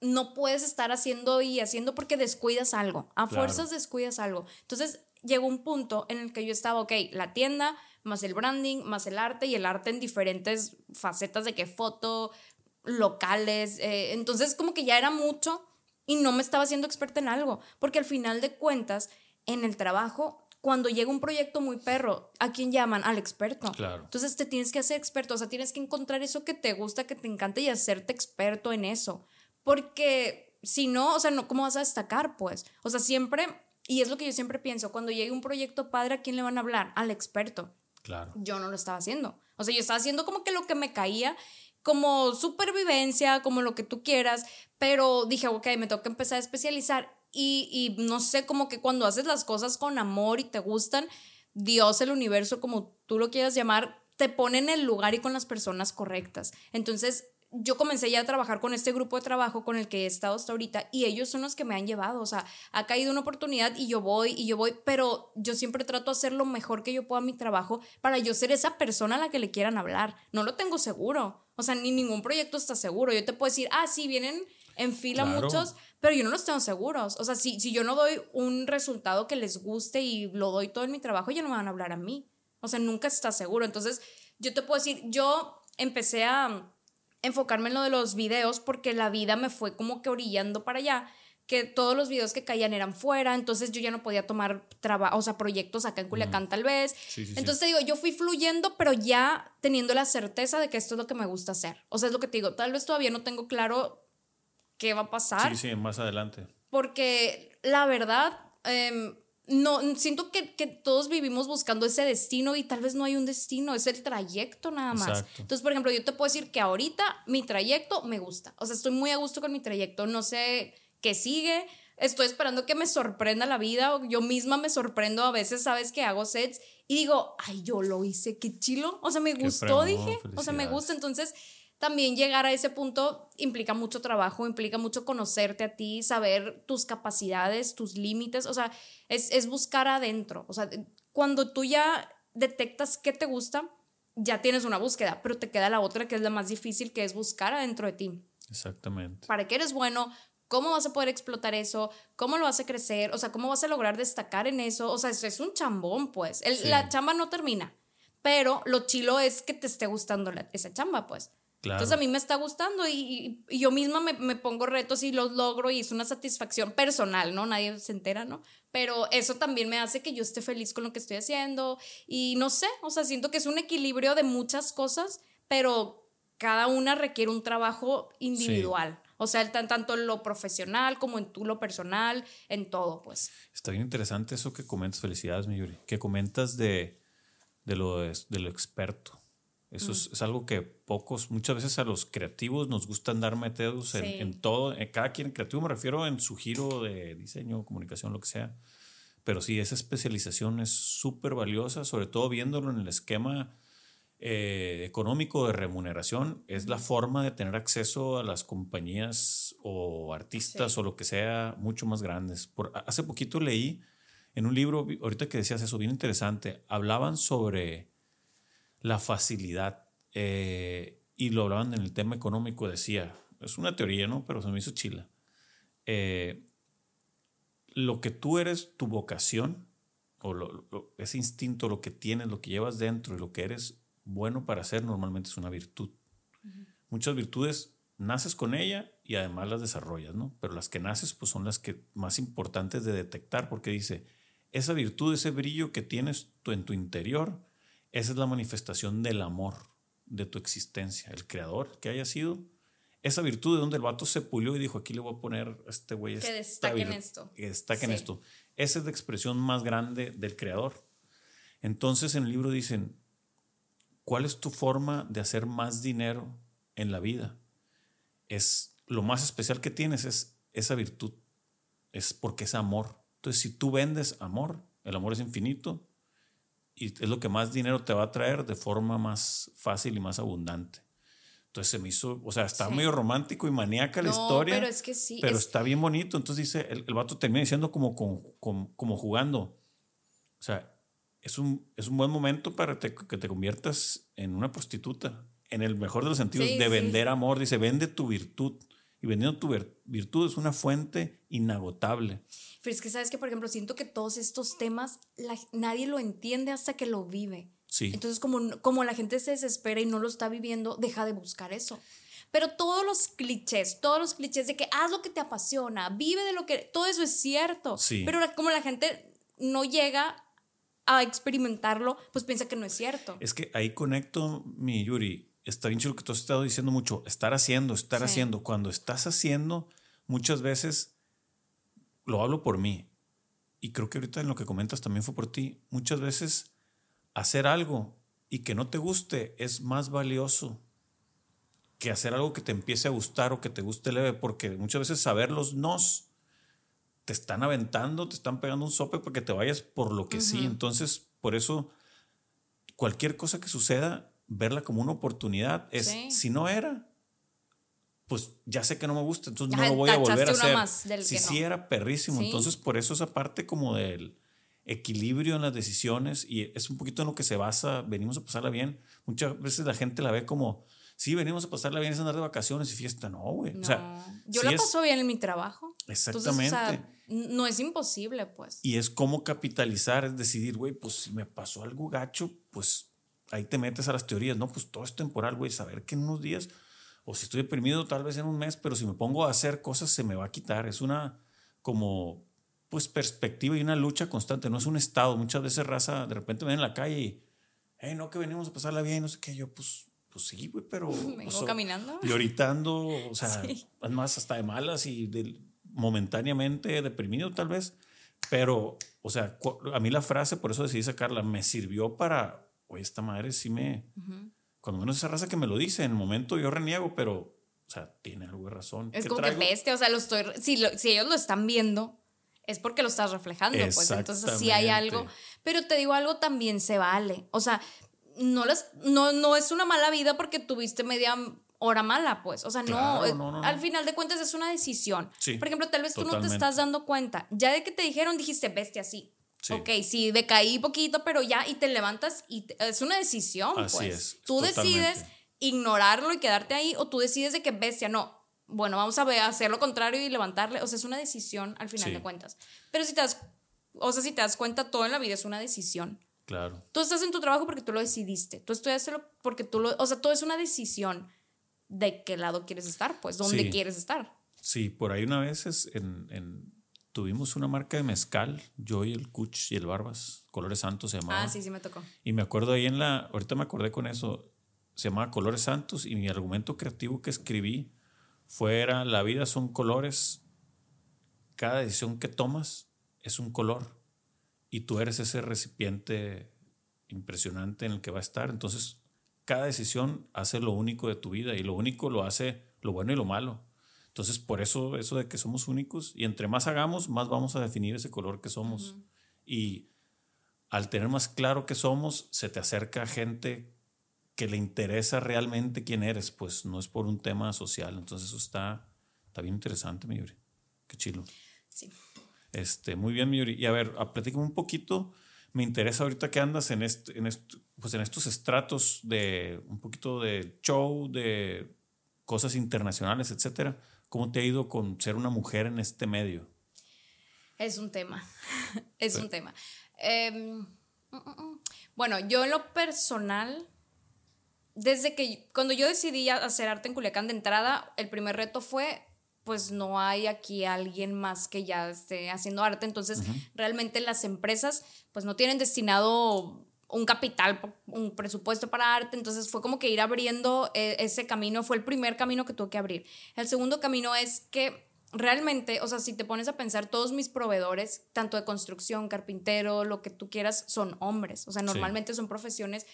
[SPEAKER 2] no puedes estar haciendo y haciendo porque descuidas algo. A fuerzas descuidas algo. Entonces llegó un punto en el que yo estaba, ok, la tienda, más el branding, más el arte y el arte en diferentes facetas de que foto, locales. Eh, entonces como que ya era mucho y no me estaba haciendo experta en algo, porque al final de cuentas, en el trabajo, cuando llega un proyecto muy perro, ¿a quién llaman? Al experto.
[SPEAKER 1] Claro.
[SPEAKER 2] Entonces te tienes que hacer experto, o sea, tienes que encontrar eso que te gusta, que te encanta y hacerte experto en eso. Porque si no, o sea, no, ¿cómo vas a destacar? Pues, o sea, siempre, y es lo que yo siempre pienso, cuando llegue un proyecto padre, ¿a quién le van a hablar? Al experto.
[SPEAKER 1] Claro.
[SPEAKER 2] Yo no lo estaba haciendo. O sea, yo estaba haciendo como que lo que me caía como supervivencia, como lo que tú quieras, pero dije, ok, me tengo que empezar a especializar y, y no sé, como que cuando haces las cosas con amor y te gustan, Dios, el universo, como tú lo quieras llamar, te pone en el lugar y con las personas correctas. Entonces, yo comencé ya a trabajar con este grupo de trabajo con el que he estado hasta ahorita y ellos son los que me han llevado, o sea, ha caído una oportunidad y yo voy y yo voy, pero yo siempre trato de hacer lo mejor que yo pueda mi trabajo para yo ser esa persona a la que le quieran hablar. No lo tengo seguro, o sea, ni ningún proyecto está seguro. Yo te puedo decir, ah, sí, vienen en fila muchos, pero yo no los tengo seguros. O sea, si, si yo no doy un resultado que les guste y lo doy todo en mi trabajo, ya no me van a hablar a mí. O sea, nunca está seguro. Entonces, yo te puedo decir, yo empecé a enfocarme en lo de los videos porque la vida me fue como que orillando para allá. que todos los videos que caían eran fuera, entonces yo ya no podía tomar trabajo, o sea, proyectos acá en Culiacán tal vez. entonces te digo, yo fui fluyendo, pero ya teniendo la certeza de que esto es lo que me gusta hacer. O sea, es lo que te digo, tal vez todavía no tengo claro qué va a pasar.
[SPEAKER 1] Sí, sí, más adelante.
[SPEAKER 2] Porque la verdad, em, no, siento que, que, todos vivimos buscando ese destino y tal vez no hay un destino, es el trayecto nada más. Entonces, por ejemplo, yo te puedo decir que ahorita mi trayecto me gusta. O sea, estoy muy a gusto con mi trayecto. No sé que sigue. Estoy esperando que me sorprenda la vida. Yo misma me sorprendo a veces, ¿sabes? Que hago sets y digo, ay, yo lo hice, qué chilo. O sea, me gustó, dije. O sea, me gusta. Entonces, también llegar a ese punto implica mucho trabajo, implica mucho conocerte a ti, saber tus capacidades, tus límites. O sea, es, es buscar adentro. O sea, cuando tú ya detectas qué te gusta, ya tienes una búsqueda, pero te queda la otra que es la más difícil, que es buscar adentro de ti.
[SPEAKER 1] Exactamente.
[SPEAKER 2] ¿Para qué eres bueno? ¿Cómo vas a poder explotar eso? ¿Cómo lo vas a crecer? O sea, ¿cómo vas a lograr destacar en eso? O sea, eso es un chambón, pues. La chamba no termina, pero lo chilo es que te esté gustando esa chamba, pues. Entonces a mí me está gustando y, yo misma me, me, pongo retos y los logro y es una satisfacción personal, ¿no? Nadie se entera, ¿no? Pero eso también me hace que yo esté feliz con lo que estoy haciendo y no sé, o sea, siento que es un equilibrio de muchas cosas, pero cada una requiere un trabajo individual. O sea, tanto en lo profesional como en tú lo personal, en todo, pues.
[SPEAKER 1] Está bien interesante eso que comentas. Felicidades, mi Yuri. Que comentas de, de, lo, de lo experto. Eso es, es, algo que pocos, muchas veces a los creativos nos gustan dar metidos en, en, todo. En cada quien creativo me refiero en su giro de diseño, comunicación, lo que sea. Pero sí, esa especialización es súper valiosa, sobre todo viéndolo en el esquema eh, económico de remuneración es la forma de tener acceso a las compañías o artistas o lo que sea mucho más grandes. Por, hace poquito leí en un libro, ahorita que decías eso, bien interesante, hablaban sobre la facilidad eh, y lo hablaban en el tema económico, decía, es una teoría, ¿no? Pero se me hizo chila. Eh, lo que tú eres, tu vocación, o ese instinto, lo que tienes, lo que llevas dentro y lo que eres, bueno para hacer normalmente es una virtud. Muchas virtudes naces con ella y además las desarrollas, ¿no? Pero las que naces pues son las que más importantes de detectar porque dice, esa virtud, ese brillo que tienes tú en tu interior, esa es la manifestación del amor de tu existencia, el creador que haya sido. Esa virtud de donde el vato se pulió y dijo, aquí le voy a poner a este güey.
[SPEAKER 2] Que destaque en esto.
[SPEAKER 1] Que destaque en esto. Esa es la expresión más grande del creador. Entonces en el libro dicen, ¿Cuál es tu forma de hacer más dinero en la vida? Es lo más especial que tienes es esa virtud. Es porque es amor. Entonces, si tú vendes amor, el amor es infinito y es lo que más dinero te va a traer de forma más fácil y más abundante. Entonces se me hizo, o sea, está medio romántico y maníaca la historia.
[SPEAKER 2] Pero es que sí.
[SPEAKER 1] Pero está bien bonito. Entonces dice, el, el vato termina diciendo como, como, como jugando. O sea, es un, es un buen momento para que te conviertas en una prostituta, en el mejor de los sentidos, de vender amor. Dice, vende tu virtud. Y vendiendo tu virtud es una fuente inagotable.
[SPEAKER 2] Pero es que sabes que, por ejemplo, siento que todos estos temas nadie lo entiende hasta que lo vive. Sí. Entonces, como, como la gente se desespera y no lo está viviendo, deja de buscar eso. Pero todos los clichés, todos los clichés de que haz lo que te apasiona, vive de lo que... Todo eso es cierto. Sí. Pero como la gente no llega a experimentarlo, pues piensa que no es cierto.
[SPEAKER 1] Es que ahí conecto, mi Yuri, está bien chido que tú has estado diciendo mucho, estar haciendo, estar haciendo. Cuando estás haciendo, muchas veces, lo hablo por mí, y creo que ahorita en lo que comentas también fue por ti, muchas veces hacer algo y que no te guste es más valioso que hacer algo que te empiece a gustar o que te guste leve, porque muchas veces saber los nos te están aventando, te están pegando un sope porque te vayas por lo que sí. Entonces, por eso, cualquier cosa que suceda, verla como una oportunidad es, si no era, pues ya sé que no me gusta, entonces no lo voy a volver a hacer. Si sí era perrísimo, entonces por eso esa parte como del equilibrio en las decisiones y es un poquito en lo que se basa, venimos a pasarla bien. Muchas veces la gente la ve como, sí, venimos a pasarla bien, es andar de vacaciones y fiesta. No, güey. O sea,
[SPEAKER 2] yo la paso bien en mi trabajo.
[SPEAKER 1] Exactamente.
[SPEAKER 2] no es imposible, pues.
[SPEAKER 1] Y es cómo capitalizar, es decidir, güey, pues si me pasó algo gacho, pues ahí te metes a las teorías, ¿no? Pues todo es temporal, güey, saber que en unos días, o si estoy deprimido, tal vez en un mes, pero si me pongo a hacer cosas, se me va a quitar. Es una, como pues perspectiva y una lucha constante, no es un estado. Muchas veces raza de repente ven en la calle y, hey, no que venimos a pasarla bien, no sé qué, yo pues, pues sí, güey, pero...
[SPEAKER 2] Vengo caminando.
[SPEAKER 1] Lloritando, o sea, más hasta de malas y de, momentáneamente deprimido tal vez, pero, o sea, a mí la frase, por eso decidí sacarla, me sirvió para, oye, esta madre sí me... Cuando menos esa raza que me lo dice, en el momento yo reniego, pero, o sea, tiene algo de razón.
[SPEAKER 2] Es como que peste, o sea, lo estoy, si, si ellos lo están viendo, es porque lo estás reflejando, pues entonces sí hay algo, pero te digo algo también se vale, o sea, no, les, no, no es una mala vida porque tuviste media hora mala, pues, o sea, no, eh, al final de cuentas es una decisión. Por ejemplo, tal vez tú no te estás dando cuenta, ya de que te dijeron dijiste, bestia, así. Ok, sí, decaí poquito, pero ya, y te levantas y es una decisión, Así pues. Es, tú decides ignorarlo y quedarte ahí, o tú decides de que bestia, no, bueno, vamos a ver, hacer lo contrario y levantarle. O sea, es una decisión al final de cuentas. Pero si te das, o sea, si te das cuenta, todo en la vida es una decisión.
[SPEAKER 1] Claro.
[SPEAKER 2] Tú estás en tu trabajo porque tú lo decidiste. Tú estudiaste porque tú lo, o sea, todo es una decisión de qué lado quieres estar, pues, dónde quieres estar.
[SPEAKER 1] Sí, por ahí una vez es en, tuvimos una marca de mezcal, yo y el Cuch y el Barbas, Colores Santos se llamaba.
[SPEAKER 2] Ah, sí, sí me tocó.
[SPEAKER 1] Y me acuerdo ahí en la, ahorita me acordé con eso, se llamaba Colores Santos y mi argumento creativo que escribí fuera, la vida son colores, cada decisión que tomas es un color y tú eres ese recipiente impresionante en el que va a estar. Entonces, cada decisión hace lo único de tu vida y lo único lo hace lo bueno y lo malo. Entonces, por eso, eso de que somos únicos y entre más hagamos, más vamos a definir ese color que somos. Y al tener más claro que somos, se te acerca gente que le interesa realmente quién eres, pues no es por un tema social. Entonces eso está, está bien interesante, mi Yuri. Qué chilo.
[SPEAKER 2] Sí.
[SPEAKER 1] Este, muy bien, mi Yuri. Y a ver, platícame un poquito. Me interesa ahorita que andas en, este, en, pues en estos estratos de un poquito de show, de cosas internacionales, etcétera. ¿Cómo te ha ido con ser una mujer en este medio?
[SPEAKER 2] Es un tema. es un tema. Em, mm, mm, mm. bueno, yo en lo personal desde que cuando yo decidí hacer arte en Culiacán de entrada, el primer reto fue pues no hay aquí alguien más que ya esté haciendo arte, entonces realmente las empresas pues no tienen destinado un capital, un presupuesto para arte, entonces fue como que ir abriendo eh, ese camino, fue el primer camino que tuve que abrir. El segundo camino es que realmente, o sea, si te pones a pensar, todos mis proveedores, tanto de construcción, carpintero, lo que tú quieras, son hombres, o sea, normalmente son profesiones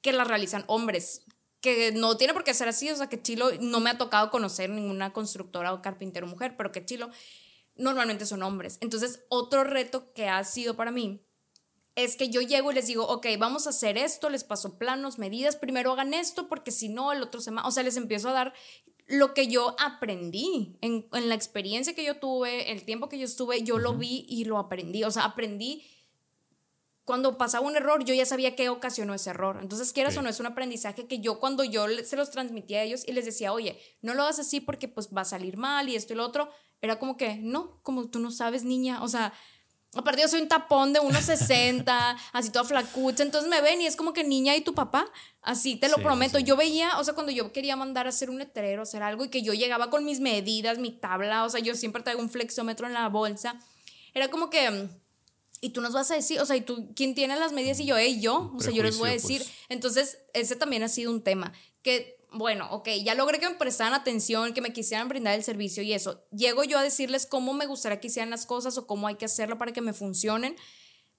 [SPEAKER 2] que la realizan hombres, que no tiene por qué ser así, o sea, que Chilo, no me ha tocado conocer ninguna constructora o carpintero mujer, pero que Chilo normalmente son hombres. Entonces, otro reto que ha sido para mí es que yo llego y les digo, ok, vamos a hacer esto, les paso planos, medidas, primero hagan esto, porque si no, el otro se O sea, les empiezo a dar lo que yo aprendí en, en, la experiencia que yo tuve, el tiempo que yo estuve, yo lo vi y lo aprendí. O sea, aprendí cuando pasaba un error, yo ya sabía qué ocasionó ese error. Entonces, quieras o no, es un aprendizaje que yo cuando yo se los transmitía a ellos y les decía, oye, no lo hagas así porque pues va a salir mal y esto y lo otro, era como que, no, como tú no sabes, niña, o sea, aparte yo soy un tapón de 1,60, así toda flacucha, entonces me ven y es como que niña y tu papá, así te lo prometo. Yo veía, o sea, cuando yo quería mandar a hacer un letrero, hacer algo y que yo llegaba con mis medidas, mi tabla, o sea, yo siempre traigo un flexómetro en la bolsa, era como que y tú nos vas a decir, o sea, ¿y tú quién tiene las medidas? Y yo, hey, yo, o sea, yo les voy a decir. Pues. Entonces, ese también ha sido un tema. Que, bueno, ok, ya logré que me prestaran atención, que me quisieran brindar el servicio y eso. Llego yo a decirles cómo me gustaría que hicieran las cosas o cómo hay que hacerlo para que me funcionen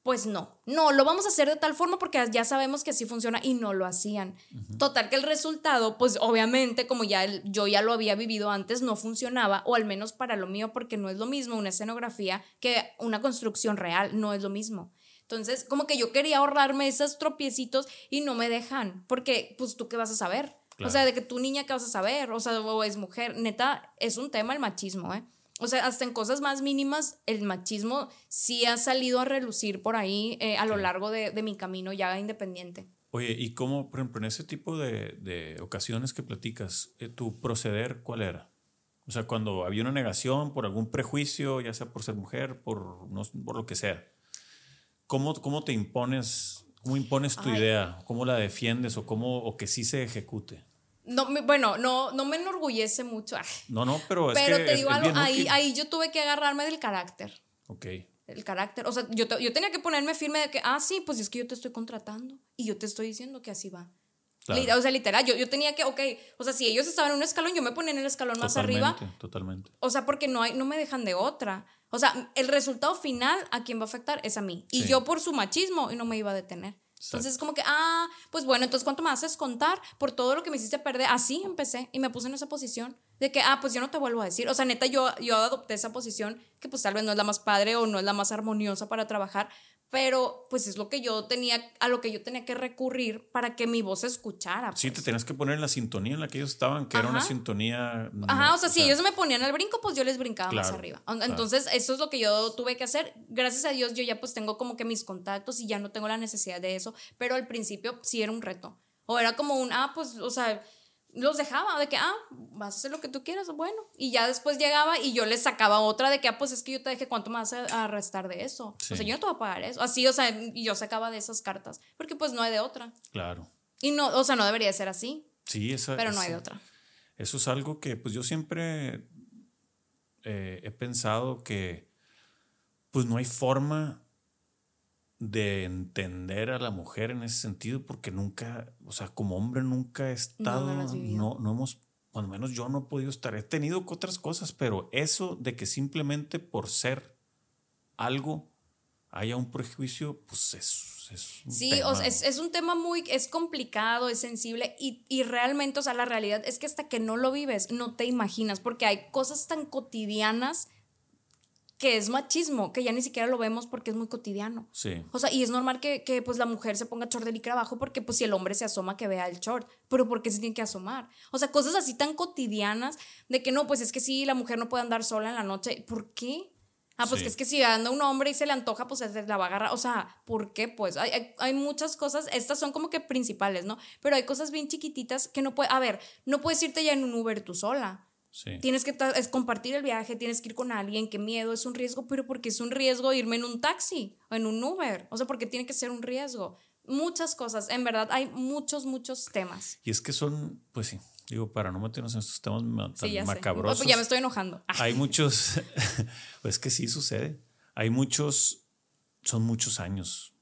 [SPEAKER 2] pues no, no, lo vamos a hacer de tal forma porque ya sabemos que así funciona y no lo hacían. Total que el resultado, pues obviamente como ya yo ya lo había vivido antes, no funcionaba, o al menos para lo mío, porque no es lo mismo una escenografía que una construcción real, no es lo mismo. Entonces, como que yo quería ahorrarme esos tropiecitos y no me dejan, porque pues tú qué vas a saber. O sea, de que tu niña qué vas a saber, o sea, o es mujer, neta, es un tema el machismo, ¿eh? O sea, hasta en cosas más mínimas, el machismo sí ha salido a relucir por ahí eh, a lo largo de, de, mi camino ya independiente.
[SPEAKER 1] Oye, ¿y cómo, por ejemplo, en ese tipo de, de ocasiones que platicas, eh, tu proceder cuál era? O sea, cuando había una negación por algún prejuicio, ya sea por ser mujer, por, no, por lo que sea, ¿cómo, cómo te impones, cómo impones tu idea? ¿Cómo la defiendes o, cómo, o que sí se ejecute?
[SPEAKER 2] No, bueno, no, no me enorgullece mucho.
[SPEAKER 1] No, no, pero es
[SPEAKER 2] pero
[SPEAKER 1] que
[SPEAKER 2] te
[SPEAKER 1] es-
[SPEAKER 2] digo algo, ahí, ahí yo tuve que agarrarme del carácter.
[SPEAKER 1] Ok,
[SPEAKER 2] El carácter. O sea, yo, te- yo tenía que ponerme firme de que, ah, sí, pues es que yo te estoy contratando y yo te estoy diciendo que así va.
[SPEAKER 1] Claro.
[SPEAKER 2] O sea, literal, yo, yo tenía que, ok, o sea, si ellos estaban en un escalón, yo me ponía en el escalón más arriba.
[SPEAKER 1] totalmente, totalmente.
[SPEAKER 2] O sea, porque no, hay, no me dejan de otra. O sea, el resultado final a quien va a afectar es a mí. Y yo por su machismo no me iba a detener. Entonces es como que, ah, pues bueno, entonces ¿cuánto me haces contar por todo lo que me hiciste perder? Así empecé y me puse en esa posición de que, ah, pues yo no te vuelvo a decir. O sea, neta, yo, yo adopté esa posición que pues tal vez no es la más padre o no es la más armoniosa para trabajar, pero pues es lo que yo tenía, a lo que yo tenía que recurrir para que mi voz se escuchara.
[SPEAKER 1] Sí, te
[SPEAKER 2] pues.
[SPEAKER 1] tenías que poner en la sintonía en la que ellos estaban, que era una sintonía.
[SPEAKER 2] Ajá, o sea, si ellos me ponían al brinco, pues yo les brincaba más
[SPEAKER 1] Claro,
[SPEAKER 2] arriba.
[SPEAKER 1] claro.
[SPEAKER 2] Entonces, eso es lo que yo tuve que hacer. Gracias a Dios, yo ya pues tengo como que mis contactos y ya no tengo la necesidad de eso. Pero al principio sí era un reto. O era como un, ah, pues, o sea, los dejaba de que, ah, vas a hacer lo que tú quieras, bueno. Y ya después llegaba y yo les sacaba otra de que, ah, pues es que yo te dejé, ¿cuánto me vas a a restar de eso?
[SPEAKER 1] Sí.
[SPEAKER 2] O sea, yo no te voy a pagar eso. Así, o sea, y yo sacaba de esas cartas. Porque pues no hay de otra.
[SPEAKER 1] Claro.
[SPEAKER 2] Y no, o sea, no debería ser así,
[SPEAKER 1] Sí, esa.
[SPEAKER 2] pero no
[SPEAKER 1] esa-
[SPEAKER 2] hay de otra.
[SPEAKER 1] Eso es algo que pues yo siempre eh, he pensado que pues no hay forma de entender a la mujer en ese sentido porque nunca, o sea, como hombre nunca he estado,
[SPEAKER 2] No, no
[SPEAKER 1] hemos, cuando menos yo no he podido estar, he tenido otras cosas, pero eso de que simplemente por ser algo haya un prejuicio, pues es, es un
[SPEAKER 2] Sí,
[SPEAKER 1] tema.
[SPEAKER 2] o sea, es, es un tema muy, es complicado, es sensible y, y realmente, o sea, la realidad es que hasta que no lo vives, no te imaginas, porque hay cosas tan cotidianas que es machismo, que ya ni siquiera lo vemos porque es muy cotidiano.
[SPEAKER 1] Sí.
[SPEAKER 2] O sea, y es normal que, que, pues la mujer se ponga short de licra abajo porque pues si el hombre se asoma que vea el short, pero ¿por qué se tiene que asomar? O sea, cosas así tan cotidianas de que no, pues es que sí, la mujer no puede andar sola en la noche, ¿por qué? Ah, pues
[SPEAKER 1] Sí.
[SPEAKER 2] que es que si anda un hombre y se le antoja, pues se la va a agarrar. O sea, ¿por qué? Pues hay, hay, hay muchas cosas, estas son como que principales, ¿no? Pero hay cosas bien chiquititas que no puede, a ver, no puedes irte ya en un Uber tú sola.
[SPEAKER 1] Sí.
[SPEAKER 2] Tienes que es compartir el viaje, tienes que ir con alguien, qué miedo, es un riesgo, pero porque es un riesgo irme en un taxi o en un Uber. O sea, porque tiene que ser un riesgo. Muchas cosas, en verdad hay muchos, muchos temas.
[SPEAKER 1] Y es que son, pues sí, digo, para no meternos en estos temas ma- tan
[SPEAKER 2] Sí, ya sé.
[SPEAKER 1] macabrosos.
[SPEAKER 2] Pues ya me estoy enojando.
[SPEAKER 1] Hay muchos, pues que sí sucede. Hay muchos, son muchos años,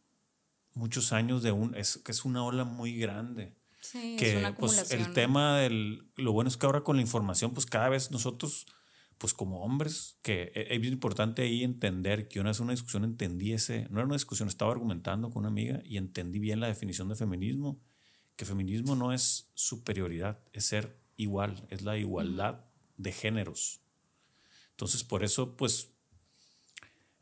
[SPEAKER 1] muchos años de un, es que es una ola muy grande.
[SPEAKER 2] Sí, es
[SPEAKER 1] que
[SPEAKER 2] una
[SPEAKER 1] pues el tema del, lo bueno es que ahora con la información, pues cada vez nosotros, pues como hombres, que e- es bien importante ahí entender que una vez una discusión entendí ese, no era una discusión, estaba argumentando con una amiga y entendí bien la definición de feminismo, que feminismo no es superioridad, es ser igual, es la igualdad de géneros. Entonces, por eso, pues,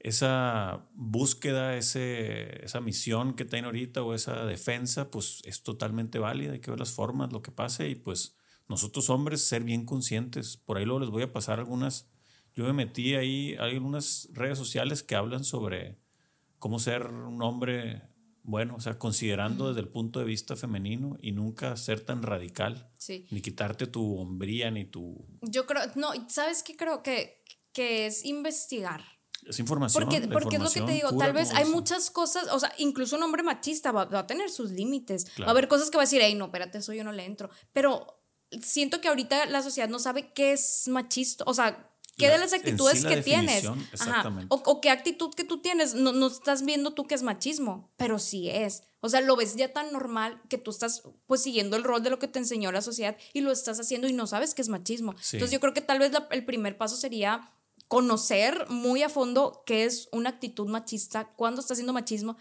[SPEAKER 1] esa búsqueda, ese, esa misión que tiene ahorita o esa defensa, pues es totalmente válida, hay que ver las formas, lo que pase y pues nosotros hombres ser bien conscientes. Por ahí luego les voy a pasar algunas, yo me metí ahí, hay algunas redes sociales que hablan sobre cómo ser un hombre bueno, o sea, considerando desde el punto de vista femenino y nunca ser tan radical,
[SPEAKER 2] Sí.
[SPEAKER 1] ni quitarte tu hombría ni tu...
[SPEAKER 2] Yo creo, no, ¿sabes qué creo? Que, que es investigar.
[SPEAKER 1] Es información.
[SPEAKER 2] Porque, porque es lo que te
[SPEAKER 1] información
[SPEAKER 2] digo, tal vez hay
[SPEAKER 1] dicen.
[SPEAKER 2] muchas cosas, o sea, incluso un hombre machista va, va a tener sus límites. Va
[SPEAKER 1] Claro.
[SPEAKER 2] a haber cosas que va a decir, hey, no, espérate, eso yo no le entro. Pero siento que ahorita la sociedad no sabe qué es machista, o sea, qué
[SPEAKER 1] La-
[SPEAKER 2] de las
[SPEAKER 1] en sí
[SPEAKER 2] actitudes
[SPEAKER 1] la
[SPEAKER 2] que tienes. Ajá. O, o qué actitud que tú tienes, no, no estás viendo tú que es machismo, pero sí es. O sea, lo ves ya tan normal que tú estás pues siguiendo el rol de lo que te enseñó la sociedad y lo estás haciendo y no sabes que es machismo.
[SPEAKER 1] Sí.
[SPEAKER 2] Entonces yo creo que tal vez la- el primer paso sería conocer muy a fondo qué es una actitud machista, cuándo está haciendo machismo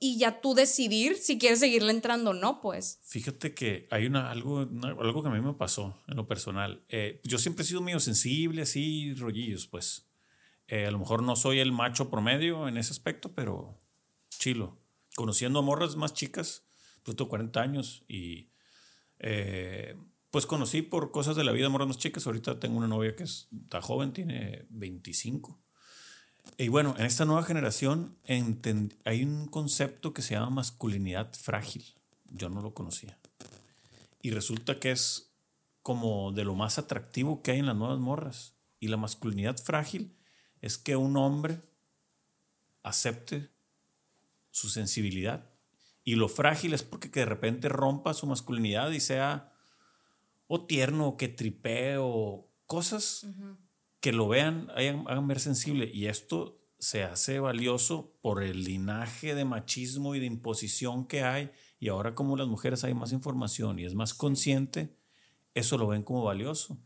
[SPEAKER 2] y ya tú decidir si quieres seguirle entrando o no, pues.
[SPEAKER 1] Fíjate que hay una, algo, una- algo que a mí me pasó en lo personal. Eh, yo siempre he sido medio sensible, así, rollillos, pues. Eh, a lo mejor no soy el macho promedio en ese aspecto, pero chilo. Conociendo a morras más chicas, pues tengo 40 años y eh, pues conocí por cosas de la vida morras más chicas. Ahorita tengo una novia que es- está joven, tiene 25. Y bueno, en esta nueva generación hay un concepto que se llama masculinidad frágil. Yo no lo conocía. Y resulta que es como de lo más atractivo que hay en las nuevas morras. Y la masculinidad frágil es que un hombre acepte su sensibilidad. Y lo frágil es porque que de repente rompa su masculinidad y sea o tierno, o que tripee, o cosas que lo vean, hagan, hagan ver sensible. Y esto se hace valioso por el linaje de machismo y de imposición que hay. Y ahora como las mujeres hay más información y es más consciente, eso lo ven como valioso.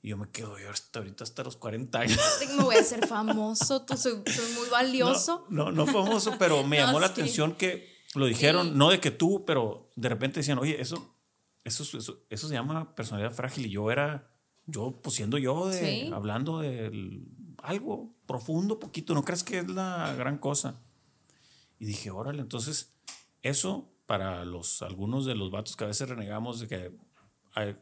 [SPEAKER 1] Y yo me quedo yo hasta ahorita hasta los 40 años.
[SPEAKER 2] Me voy a hacer famoso, tú soy, muy valioso.
[SPEAKER 1] No, no, famoso, pero me llamó la atención que lo dijeron, no de que tú, pero de repente decían, oye, eso, eso, eso, eso se llama personalidad frágil. Y yo era, yo, pues siendo yo, de, hablando de algo profundo, poquito, no crees que es la gran cosa. Y dije, órale, entonces, eso para los, algunos de los vatos que a veces renegamos de que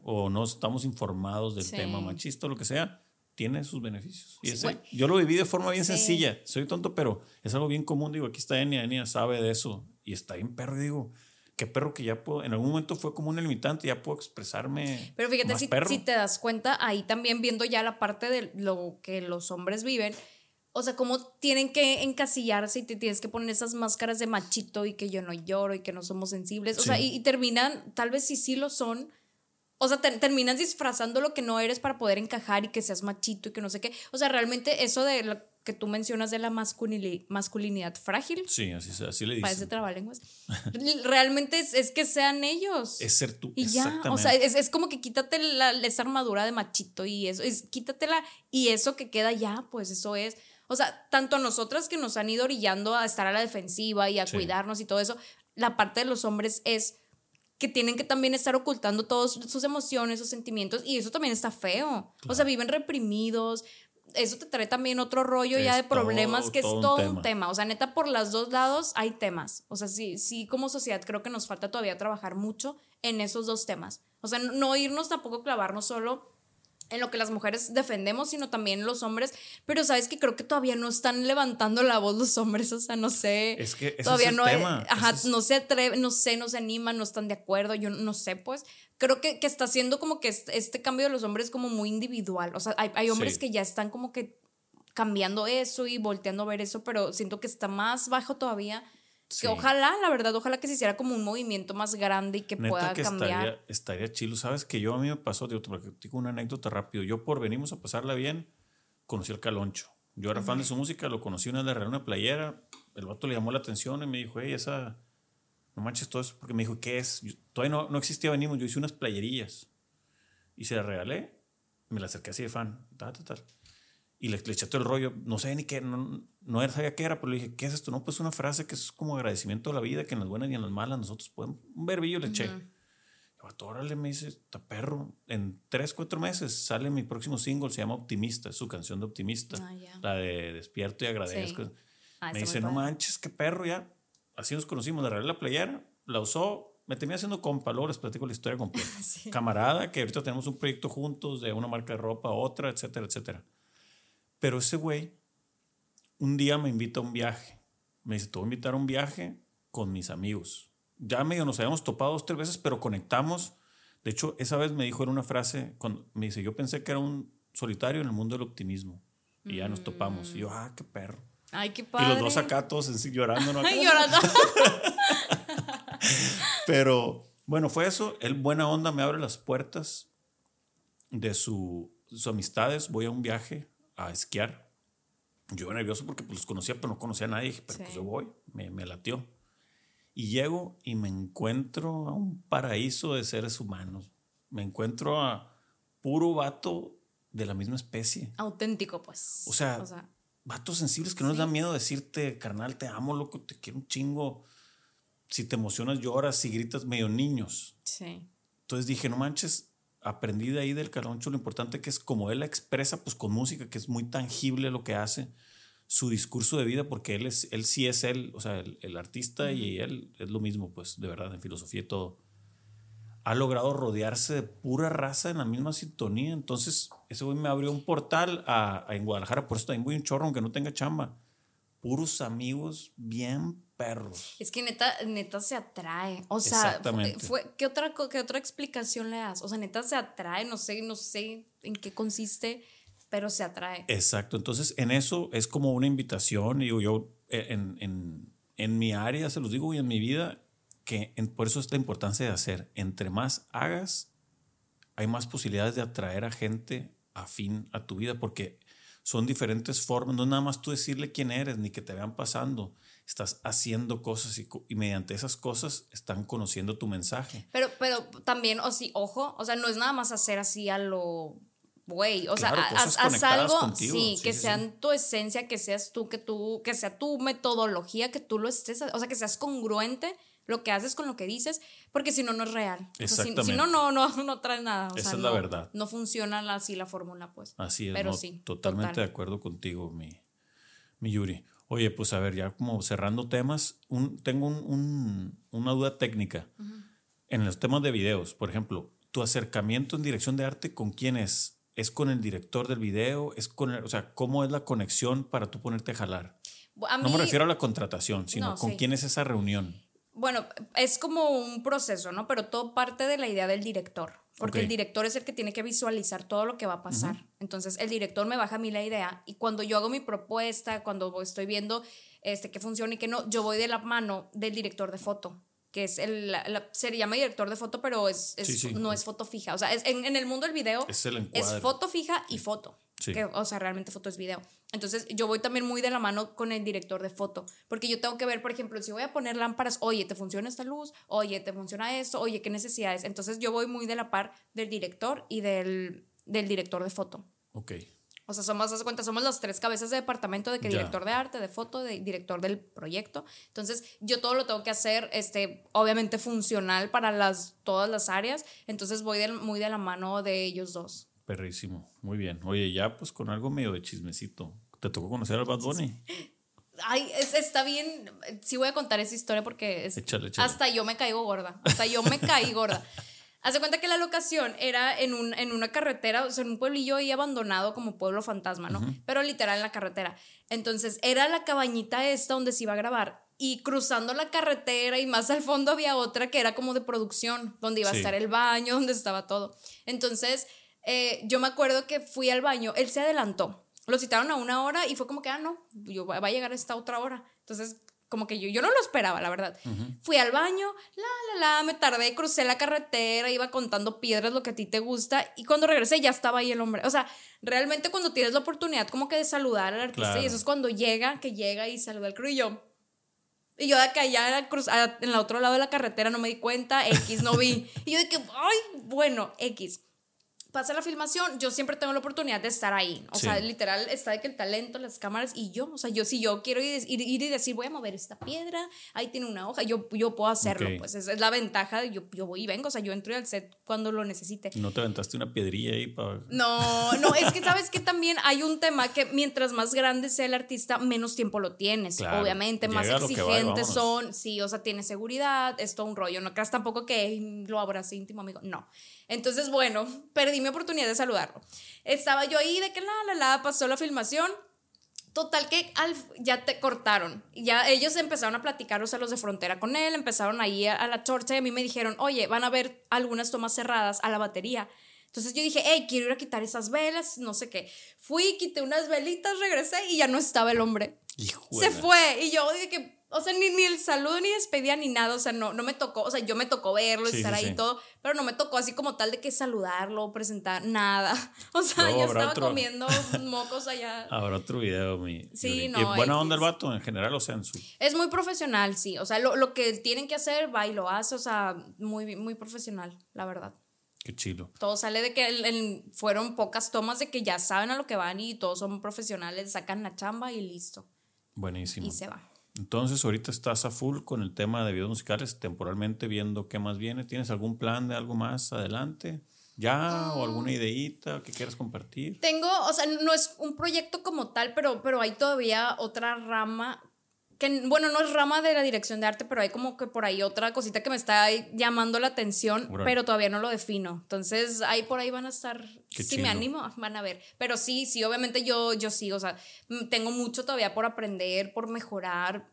[SPEAKER 1] o no estamos informados del tema machista o lo que sea, tiene sus beneficios. Y yo lo viví de forma bien sencilla. Soy tonto, pero es algo bien común. Digo, aquí está Enia, Enia sabe de eso. Y está bien perro. digo, qué perro que ya puedo, en algún momento fue como un limitante, ya puedo expresarme.
[SPEAKER 2] Pero fíjate, si, si, te das cuenta, ahí también viendo ya la parte de lo que los hombres viven, o sea, cómo tienen que encasillarse y te tienes que poner esas máscaras de machito y que yo no lloro y que no somos sensibles. O sea, y, y, terminan, tal vez sí sí lo son, o sea, terminas disfrazando lo que no eres para poder encajar y que seas machito y que no sé qué. O sea, realmente eso de lo que tú mencionas de la masculinidad frágil.
[SPEAKER 1] Sí, así, así le dicen.
[SPEAKER 2] Parece trabalenguas. realmente es, que sean ellos.
[SPEAKER 1] Es ser tú.
[SPEAKER 2] Y ya, o sea, es, como que quítate la, esa armadura de machito y eso, es, quítatela y eso que queda ya, pues eso es. O sea, tanto a nosotras que nos han ido orillando a estar a la defensiva y a cuidarnos y todo eso, la parte de los hombres es que tienen que también estar ocultando todas sus emociones, sus sentimientos, y eso también está feo. O sea, viven reprimidos. Eso te trae también otro rollo ya de problemas que es todo un, tema. O sea, neta, por los dos lados hay temas. O sea, sí, sí, como sociedad creo que nos falta todavía trabajar mucho en esos dos temas. O sea, no irnos tampoco clavarnos solo en lo que las mujeres defendemos, sino también los hombres. Pero sabes que creo que todavía no están levantando la voz los hombres, o sea, no sé.
[SPEAKER 1] Es que
[SPEAKER 2] todavía
[SPEAKER 1] es el
[SPEAKER 2] no,
[SPEAKER 1] tema.
[SPEAKER 2] ajá, no se atreven, no sé, no se animan, no están de acuerdo, yo no sé, pues. Creo que, que está haciendo como que este, este, cambio de los hombres como muy individual. O sea, hay, hay hombres que ya están como que cambiando eso y volteando a ver eso, pero siento que está más bajo todavía que ojalá, la verdad, ojalá que se hiciera como un movimiento más grande y que pueda cambiar.
[SPEAKER 1] Estaría, estaría chilo. Sabes que yo a mí me pasó, digo, te digo una anécdota rápido. Yo por venimos a pasarla bien, conocí al Caloncho. Yo era fan de su música, lo conocí una de una playera. El vato le llamó la atención y me dijo, hey, esa, no manches todo eso, porque me dijo, ¿qué es? todavía no, no existía Venimos, yo hice unas playerillas. Y se las regalé, me la acerqué así de fan, tal, tal, tal. Y le, le eché todo el rollo, no sé ni qué, no, no sabía qué era, pero le dije, ¿qué es esto? No, pues una frase que es como agradecimiento a la vida, que en las buenas y en las malas nosotros podemos, un verbillo le eché. Uh órale, me dice, está perro. En tres, cuatro meses sale mi próximo single, se llama Optimista, su canción de Optimista. Ah, la de Despierto y Agradezco. Ah, me dice, no manches, qué perro, ya. Así nos conocimos, le regalé la playera, la usó, me tenía haciendo compa, luego les platico la historia completa. Camarada, que ahorita tenemos un proyecto juntos de una marca de ropa, otra, etcétera, etcétera. Pero ese güey un día me invita a un viaje. Me dice, te voy a invitar a un viaje con mis amigos. Ya medio nos habíamos topado dos, tres veces, pero conectamos. De hecho, esa vez me dijo en una frase, cuando me dice, yo pensé que era un solitario en el mundo del optimismo. Y ya nos topamos. Y yo, ah, qué perro.
[SPEAKER 2] Ay, qué padre.
[SPEAKER 1] Y los dos acá todos llorando. ¿no?
[SPEAKER 2] llorando.
[SPEAKER 1] pero bueno, fue eso. Él, buena onda, me abre las puertas de su, sus amistades. Voy a un viaje a esquiar. Yo nervioso porque pues, los conocía, pero no conocía a nadie. pero pues yo voy, me, me latió. Y llego y me encuentro a un paraíso de seres humanos. Me encuentro a puro vato de la misma especie.
[SPEAKER 2] Auténtico, pues.
[SPEAKER 1] O sea, vatos sensibles que no les da miedo decirte, carnal, te amo, loco, te quiero un chingo. Si te emocionas, lloras, si gritas, medio niños.
[SPEAKER 2] Sí.
[SPEAKER 1] Entonces dije, no manches, aprendí de ahí del Caloncho lo importante que es como él la expresa, pues con música, que es muy tangible lo que hace, su discurso de vida, porque él, es, él sí es él, o sea, el, artista y él es lo mismo, pues de verdad, en filosofía y todo. Ha logrado rodearse de pura raza en la misma sintonía. Entonces, ese güey me abrió un portal a, en Guadalajara, por eso también voy un chorro, aunque no tenga chamba. Puros amigos bien perros.
[SPEAKER 2] Es que neta, neta se atrae. O sea, Fue, ¿qué, otra, ¿qué otra explicación le das? O sea, neta se atrae, no sé, no sé en qué consiste, pero se atrae.
[SPEAKER 1] Exacto. Entonces, en eso es como una invitación, digo yo, e, en, en, en mi área, se los digo, y en mi vida, que por eso es la importancia de hacer. Entre más hagas, hay más posibilidades de atraer a gente afín a tu vida porque son diferentes formas, no es nada más tú decirle quién eres ni que te vean pasando, estás haciendo cosas y, y, mediante esas cosas están conociendo tu mensaje.
[SPEAKER 2] Pero, pero también, o sí, ojo, o sea, no es nada más hacer así a lo güey, o sea, haz, algo, sí, que sean tu esencia, que seas tú, que tú, que sea tu metodología, que tú lo estés, o sea, que seas congruente lo que haces con lo que dices, porque si no, no es real. Exactamente. si, no, no, no, no trae nada.
[SPEAKER 1] Esa es la verdad.
[SPEAKER 2] No funciona así la fórmula, pues.
[SPEAKER 1] Así es. Pero sí. Totalmente de acuerdo contigo, mi, mi Yuri. Oye, pues a ver, ya como cerrando temas, un, tengo un, una duda técnica. En los temas de videos, por ejemplo, tu acercamiento en dirección de arte, ¿con quién es? ¿Es con el director del video? ¿Es con o sea, ¿cómo es la conexión para tú ponerte a jalar? no me refiero a la contratación, sino con quién es esa reunión.
[SPEAKER 2] Bueno, es como un proceso, ¿no? Pero todo parte de la idea del director, porque el director es el que tiene que visualizar todo lo que va a pasar. Entonces, el director me baja a mí la idea y cuando yo hago mi propuesta, cuando estoy viendo este, qué funciona y qué no, yo voy de la mano del director de foto que es el, se llama director de foto, pero es, no es foto fija. O sea, es, en, el mundo del video es, foto fija y foto. Que, o sea, realmente foto es video. Entonces, yo voy también muy de la mano con el director de foto, porque yo tengo que ver, por ejemplo, si voy a poner lámparas, oye, ¿te funciona esta luz? Oye, ¿te funciona esto? Oye, ¿qué necesidades? Entonces, yo voy muy de la par del director y del, del director de foto.
[SPEAKER 1] Ok.
[SPEAKER 2] O sea, somos, haz cuenta, somos las tres cabezas de departamento de que director de arte, de foto, de director del proyecto. Entonces, yo todo lo tengo que hacer, este, obviamente funcional para las, todas las áreas. Entonces, voy muy de la mano de ellos dos.
[SPEAKER 1] Perrísimo, muy bien. Oye, ya pues con algo medio de chismecito. ¿Te tocó conocer al Bad Bunny?
[SPEAKER 2] Ay, está bien. Sí voy a contar esa historia porque es, hasta yo me caigo gorda. Hasta yo me caí gorda. Hace cuenta que la locación era en, un, en una carretera, o sea, en un pueblillo ahí abandonado como pueblo fantasma, ¿no? Pero literal en la carretera. Entonces era la cabañita esta donde se iba a grabar y cruzando la carretera y más al fondo había otra que era como de producción, donde iba a estar el baño, donde estaba todo. Entonces eh, yo me acuerdo que fui al baño, él se adelantó. Lo citaron a una hora y fue como que, ah, no, yo, va a llegar a esta otra hora. Entonces como que yo, yo no lo esperaba, la verdad. Fui al baño, la, la, la, me tardé, crucé la carretera, iba contando piedras, lo que a ti te gusta, y cuando regresé ya estaba ahí el hombre. O sea, realmente cuando tienes la oportunidad como que de saludar al artista, y eso es cuando llega, que llega y saluda al crew, y yo... Y yo de acá ya en el otro lado de la carretera no me di cuenta, X no vi. Y yo de que, ay, bueno, X pasa la filmación, yo siempre tengo la oportunidad de estar ahí. O sea, literal, está de que el talento, las cámaras y yo, o sea, yo si yo quiero ir, y decir, voy a mover esta piedra, ahí tiene una hoja, yo, yo puedo hacerlo, pues esa es la ventaja de yo, yo voy y vengo, o sea, yo entro al set cuando lo necesite.
[SPEAKER 1] ¿No te aventaste una piedrilla ahí para...?
[SPEAKER 2] No, no, es que sabes que también hay un tema que mientras más grande sea el artista, menos tiempo lo tienes, obviamente, más exigentes son, sí, o sea, tiene seguridad, es todo un rollo, no creas tampoco que lo abrace íntimo amigo, no. Entonces, bueno, perdí mi oportunidad de saludarlo. Estaba yo ahí de que la, la, la, pasó la filmación. Total que ya te cortaron. Ya ellos empezaron a platicar, o sea, los de frontera con él, empezaron ahí a, la torcha y a mí me dijeron, oye, van a ver algunas tomas cerradas a la batería. Entonces yo dije, hey, quiero ir a quitar esas velas, no sé qué. Fui, quité unas velitas, regresé y ya no estaba el hombre. Se fue. Y yo dije que o sea, ni, ni el saludo, ni despedía, ni nada. O sea, no, no me tocó. O sea, yo me tocó verlo, estar ahí y todo. Pero no me tocó así como tal de que saludarlo, presentar, nada. O sea, yo estaba comiendo mocos allá.
[SPEAKER 1] Habrá otro video, mi. Sí, no. Y buena onda el vato en general, o sea, en su.
[SPEAKER 2] Es muy profesional, sí. O sea, lo, lo que tienen que hacer, va y lo hace. O sea, muy, muy profesional, la verdad.
[SPEAKER 1] Qué chido.
[SPEAKER 2] Todo sale de que fueron pocas tomas de que ya saben a lo que van y todos son profesionales, sacan la chamba y listo.
[SPEAKER 1] Buenísimo.
[SPEAKER 2] Y se va.
[SPEAKER 1] Entonces, ahorita estás a full con el tema de videos musicales, temporalmente viendo qué más viene. ¿Tienes algún plan de algo más adelante? ¿Ya? ¿O alguna mm. ideita que quieras compartir?
[SPEAKER 2] Tengo, o sea, no es un proyecto como tal, pero, pero hay todavía otra rama que, bueno, no es rama de la dirección de arte, pero hay como que por ahí otra cosita que me está llamando la atención, pero todavía no lo defino. Entonces, ahí por ahí van a estar, si me animo, van a ver. Pero sí, sí, obviamente yo, yo sí, o sea, mm, tengo mucho todavía por aprender, por mejorar.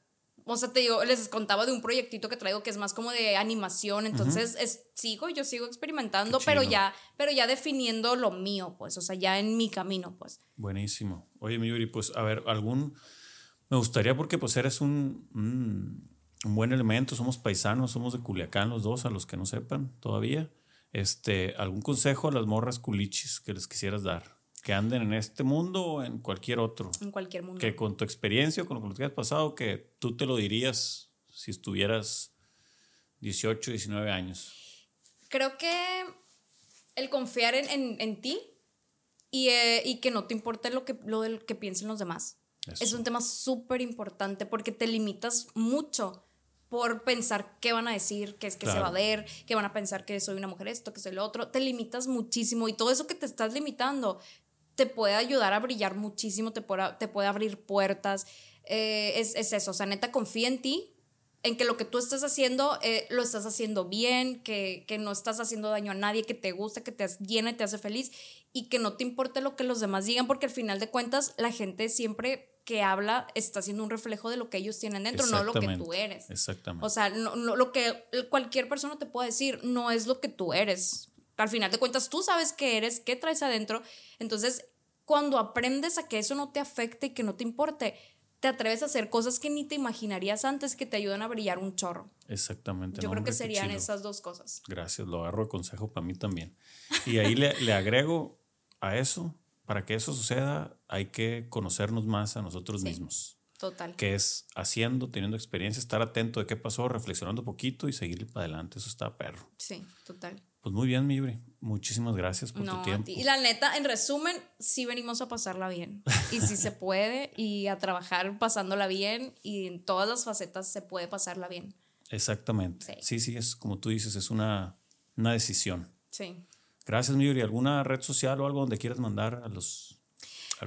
[SPEAKER 2] O sea, te digo, les contaba de un proyectito que traigo que es más como de animación, entonces es, sigo, yo sigo experimentando, pero ya, pero ya definiendo lo mío, pues, o sea, ya en mi camino, pues.
[SPEAKER 1] Buenísimo. Oye, mi Yuri, pues, a ver, algún me gustaría porque pues eres un, un, buen elemento, somos paisanos, somos de Culiacán los dos, a los que no sepan todavía. Este, ¿algún consejo a las morras culichis que les quisieras dar? Que anden en este mundo o en cualquier otro.
[SPEAKER 2] En cualquier mundo.
[SPEAKER 1] Que con tu experiencia o con lo que has pasado, que tú te lo dirías si estuvieras 18, 19 años.
[SPEAKER 2] Creo que el confiar en, ti y, eh, y, que no te importe lo que, lo del que piensen los demás. Es un tema súper importante porque te limitas mucho por pensar qué van a decir, qué es que se va a ver, qué van a pensar que soy una mujer esto, que soy lo otro. Te limitas muchísimo y todo eso que te estás limitando te puede ayudar a brillar muchísimo, te puede, te puede abrir puertas. Eh, es, es, eso, o sea, neta, confía en ti, en que lo que tú estás haciendo eh, lo estás haciendo bien, que, que, no estás haciendo daño a nadie, que te gusta, que te llena y te hace feliz y que no te importe lo que los demás digan, porque al final de cuentas la gente siempre que habla está siendo un reflejo de lo que ellos tienen dentro, no lo que tú eres.
[SPEAKER 1] Exactamente.
[SPEAKER 2] O sea, no, lo que cualquier persona te puede decir no es lo que tú eres. Al final de cuentas tú sabes qué eres, qué traes adentro. Entonces, cuando aprendes a que eso no te afecte y que no te importe, te atreves a hacer cosas que ni te imaginarías antes que te ayudan a brillar un chorro.
[SPEAKER 1] Exactamente.
[SPEAKER 2] Yo creo que serían esas dos cosas.
[SPEAKER 1] Gracias, lo agarro de consejo para mí también. Y ahí le, le, agrego a eso, para que eso suceda, hay que conocernos más a nosotros mismos.
[SPEAKER 2] Total.
[SPEAKER 1] Que es haciendo, teniendo experiencia, estar atento de qué pasó, reflexionando un poquito y seguir para adelante. Eso está perro.
[SPEAKER 2] Sí, total.
[SPEAKER 1] Pues muy bien, Mibri. Muchísimas gracias por tu tiempo.
[SPEAKER 2] Y la neta, en resumen, sí venimos a pasarla bien. Y sí se puede, y a trabajar pasándola bien, y en todas las facetas se puede pasarla bien.
[SPEAKER 1] Exactamente. Sí, sí, es como tú dices, es una, una decisión.
[SPEAKER 2] Sí.
[SPEAKER 1] Gracias, Mibri. ¿Alguna red social o algo donde quieras mandar a los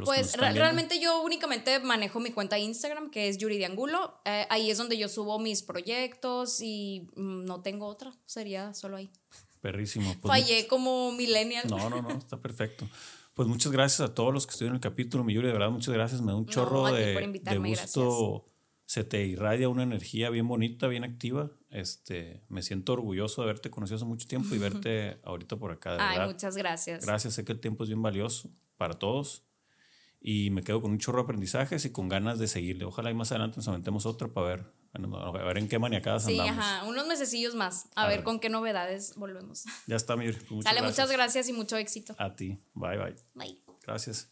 [SPEAKER 2] pues realmente yo únicamente manejo mi cuenta Instagram, que es Yuri de Angulo. Eh, ahí es donde yo subo mis proyectos y mm, no tengo otra, sería solo ahí.
[SPEAKER 1] Perrísimo.
[SPEAKER 2] Pues Fallé como millennial.
[SPEAKER 1] No, no, no, está perfecto. Pues muchas gracias a todos los que estuvieron en el capítulo, mi Yuri, de verdad, muchas gracias. Me da un chorro de, de, gusto. Se te irradia una energía bien bonita, bien activa. Este, me siento orgulloso de haberte conocido hace mucho tiempo y verte ahorita por acá. De
[SPEAKER 2] Ay, muchas gracias.
[SPEAKER 1] Gracias, sé que el tiempo es bien valioso para todos y me quedo con un chorro de aprendizajes y con ganas de seguirle. Ojalá y más adelante nos aventemos otro para ver a ver en qué maniacadas
[SPEAKER 2] sí, andamos. Sí, ajá, unos mesecillos más. A, ver, con qué novedades volvemos.
[SPEAKER 1] Ya está, mi.
[SPEAKER 2] Muchas Dale, muchas gracias y mucho éxito.
[SPEAKER 1] A ti. Bye, bye.
[SPEAKER 2] Bye.
[SPEAKER 1] Gracias.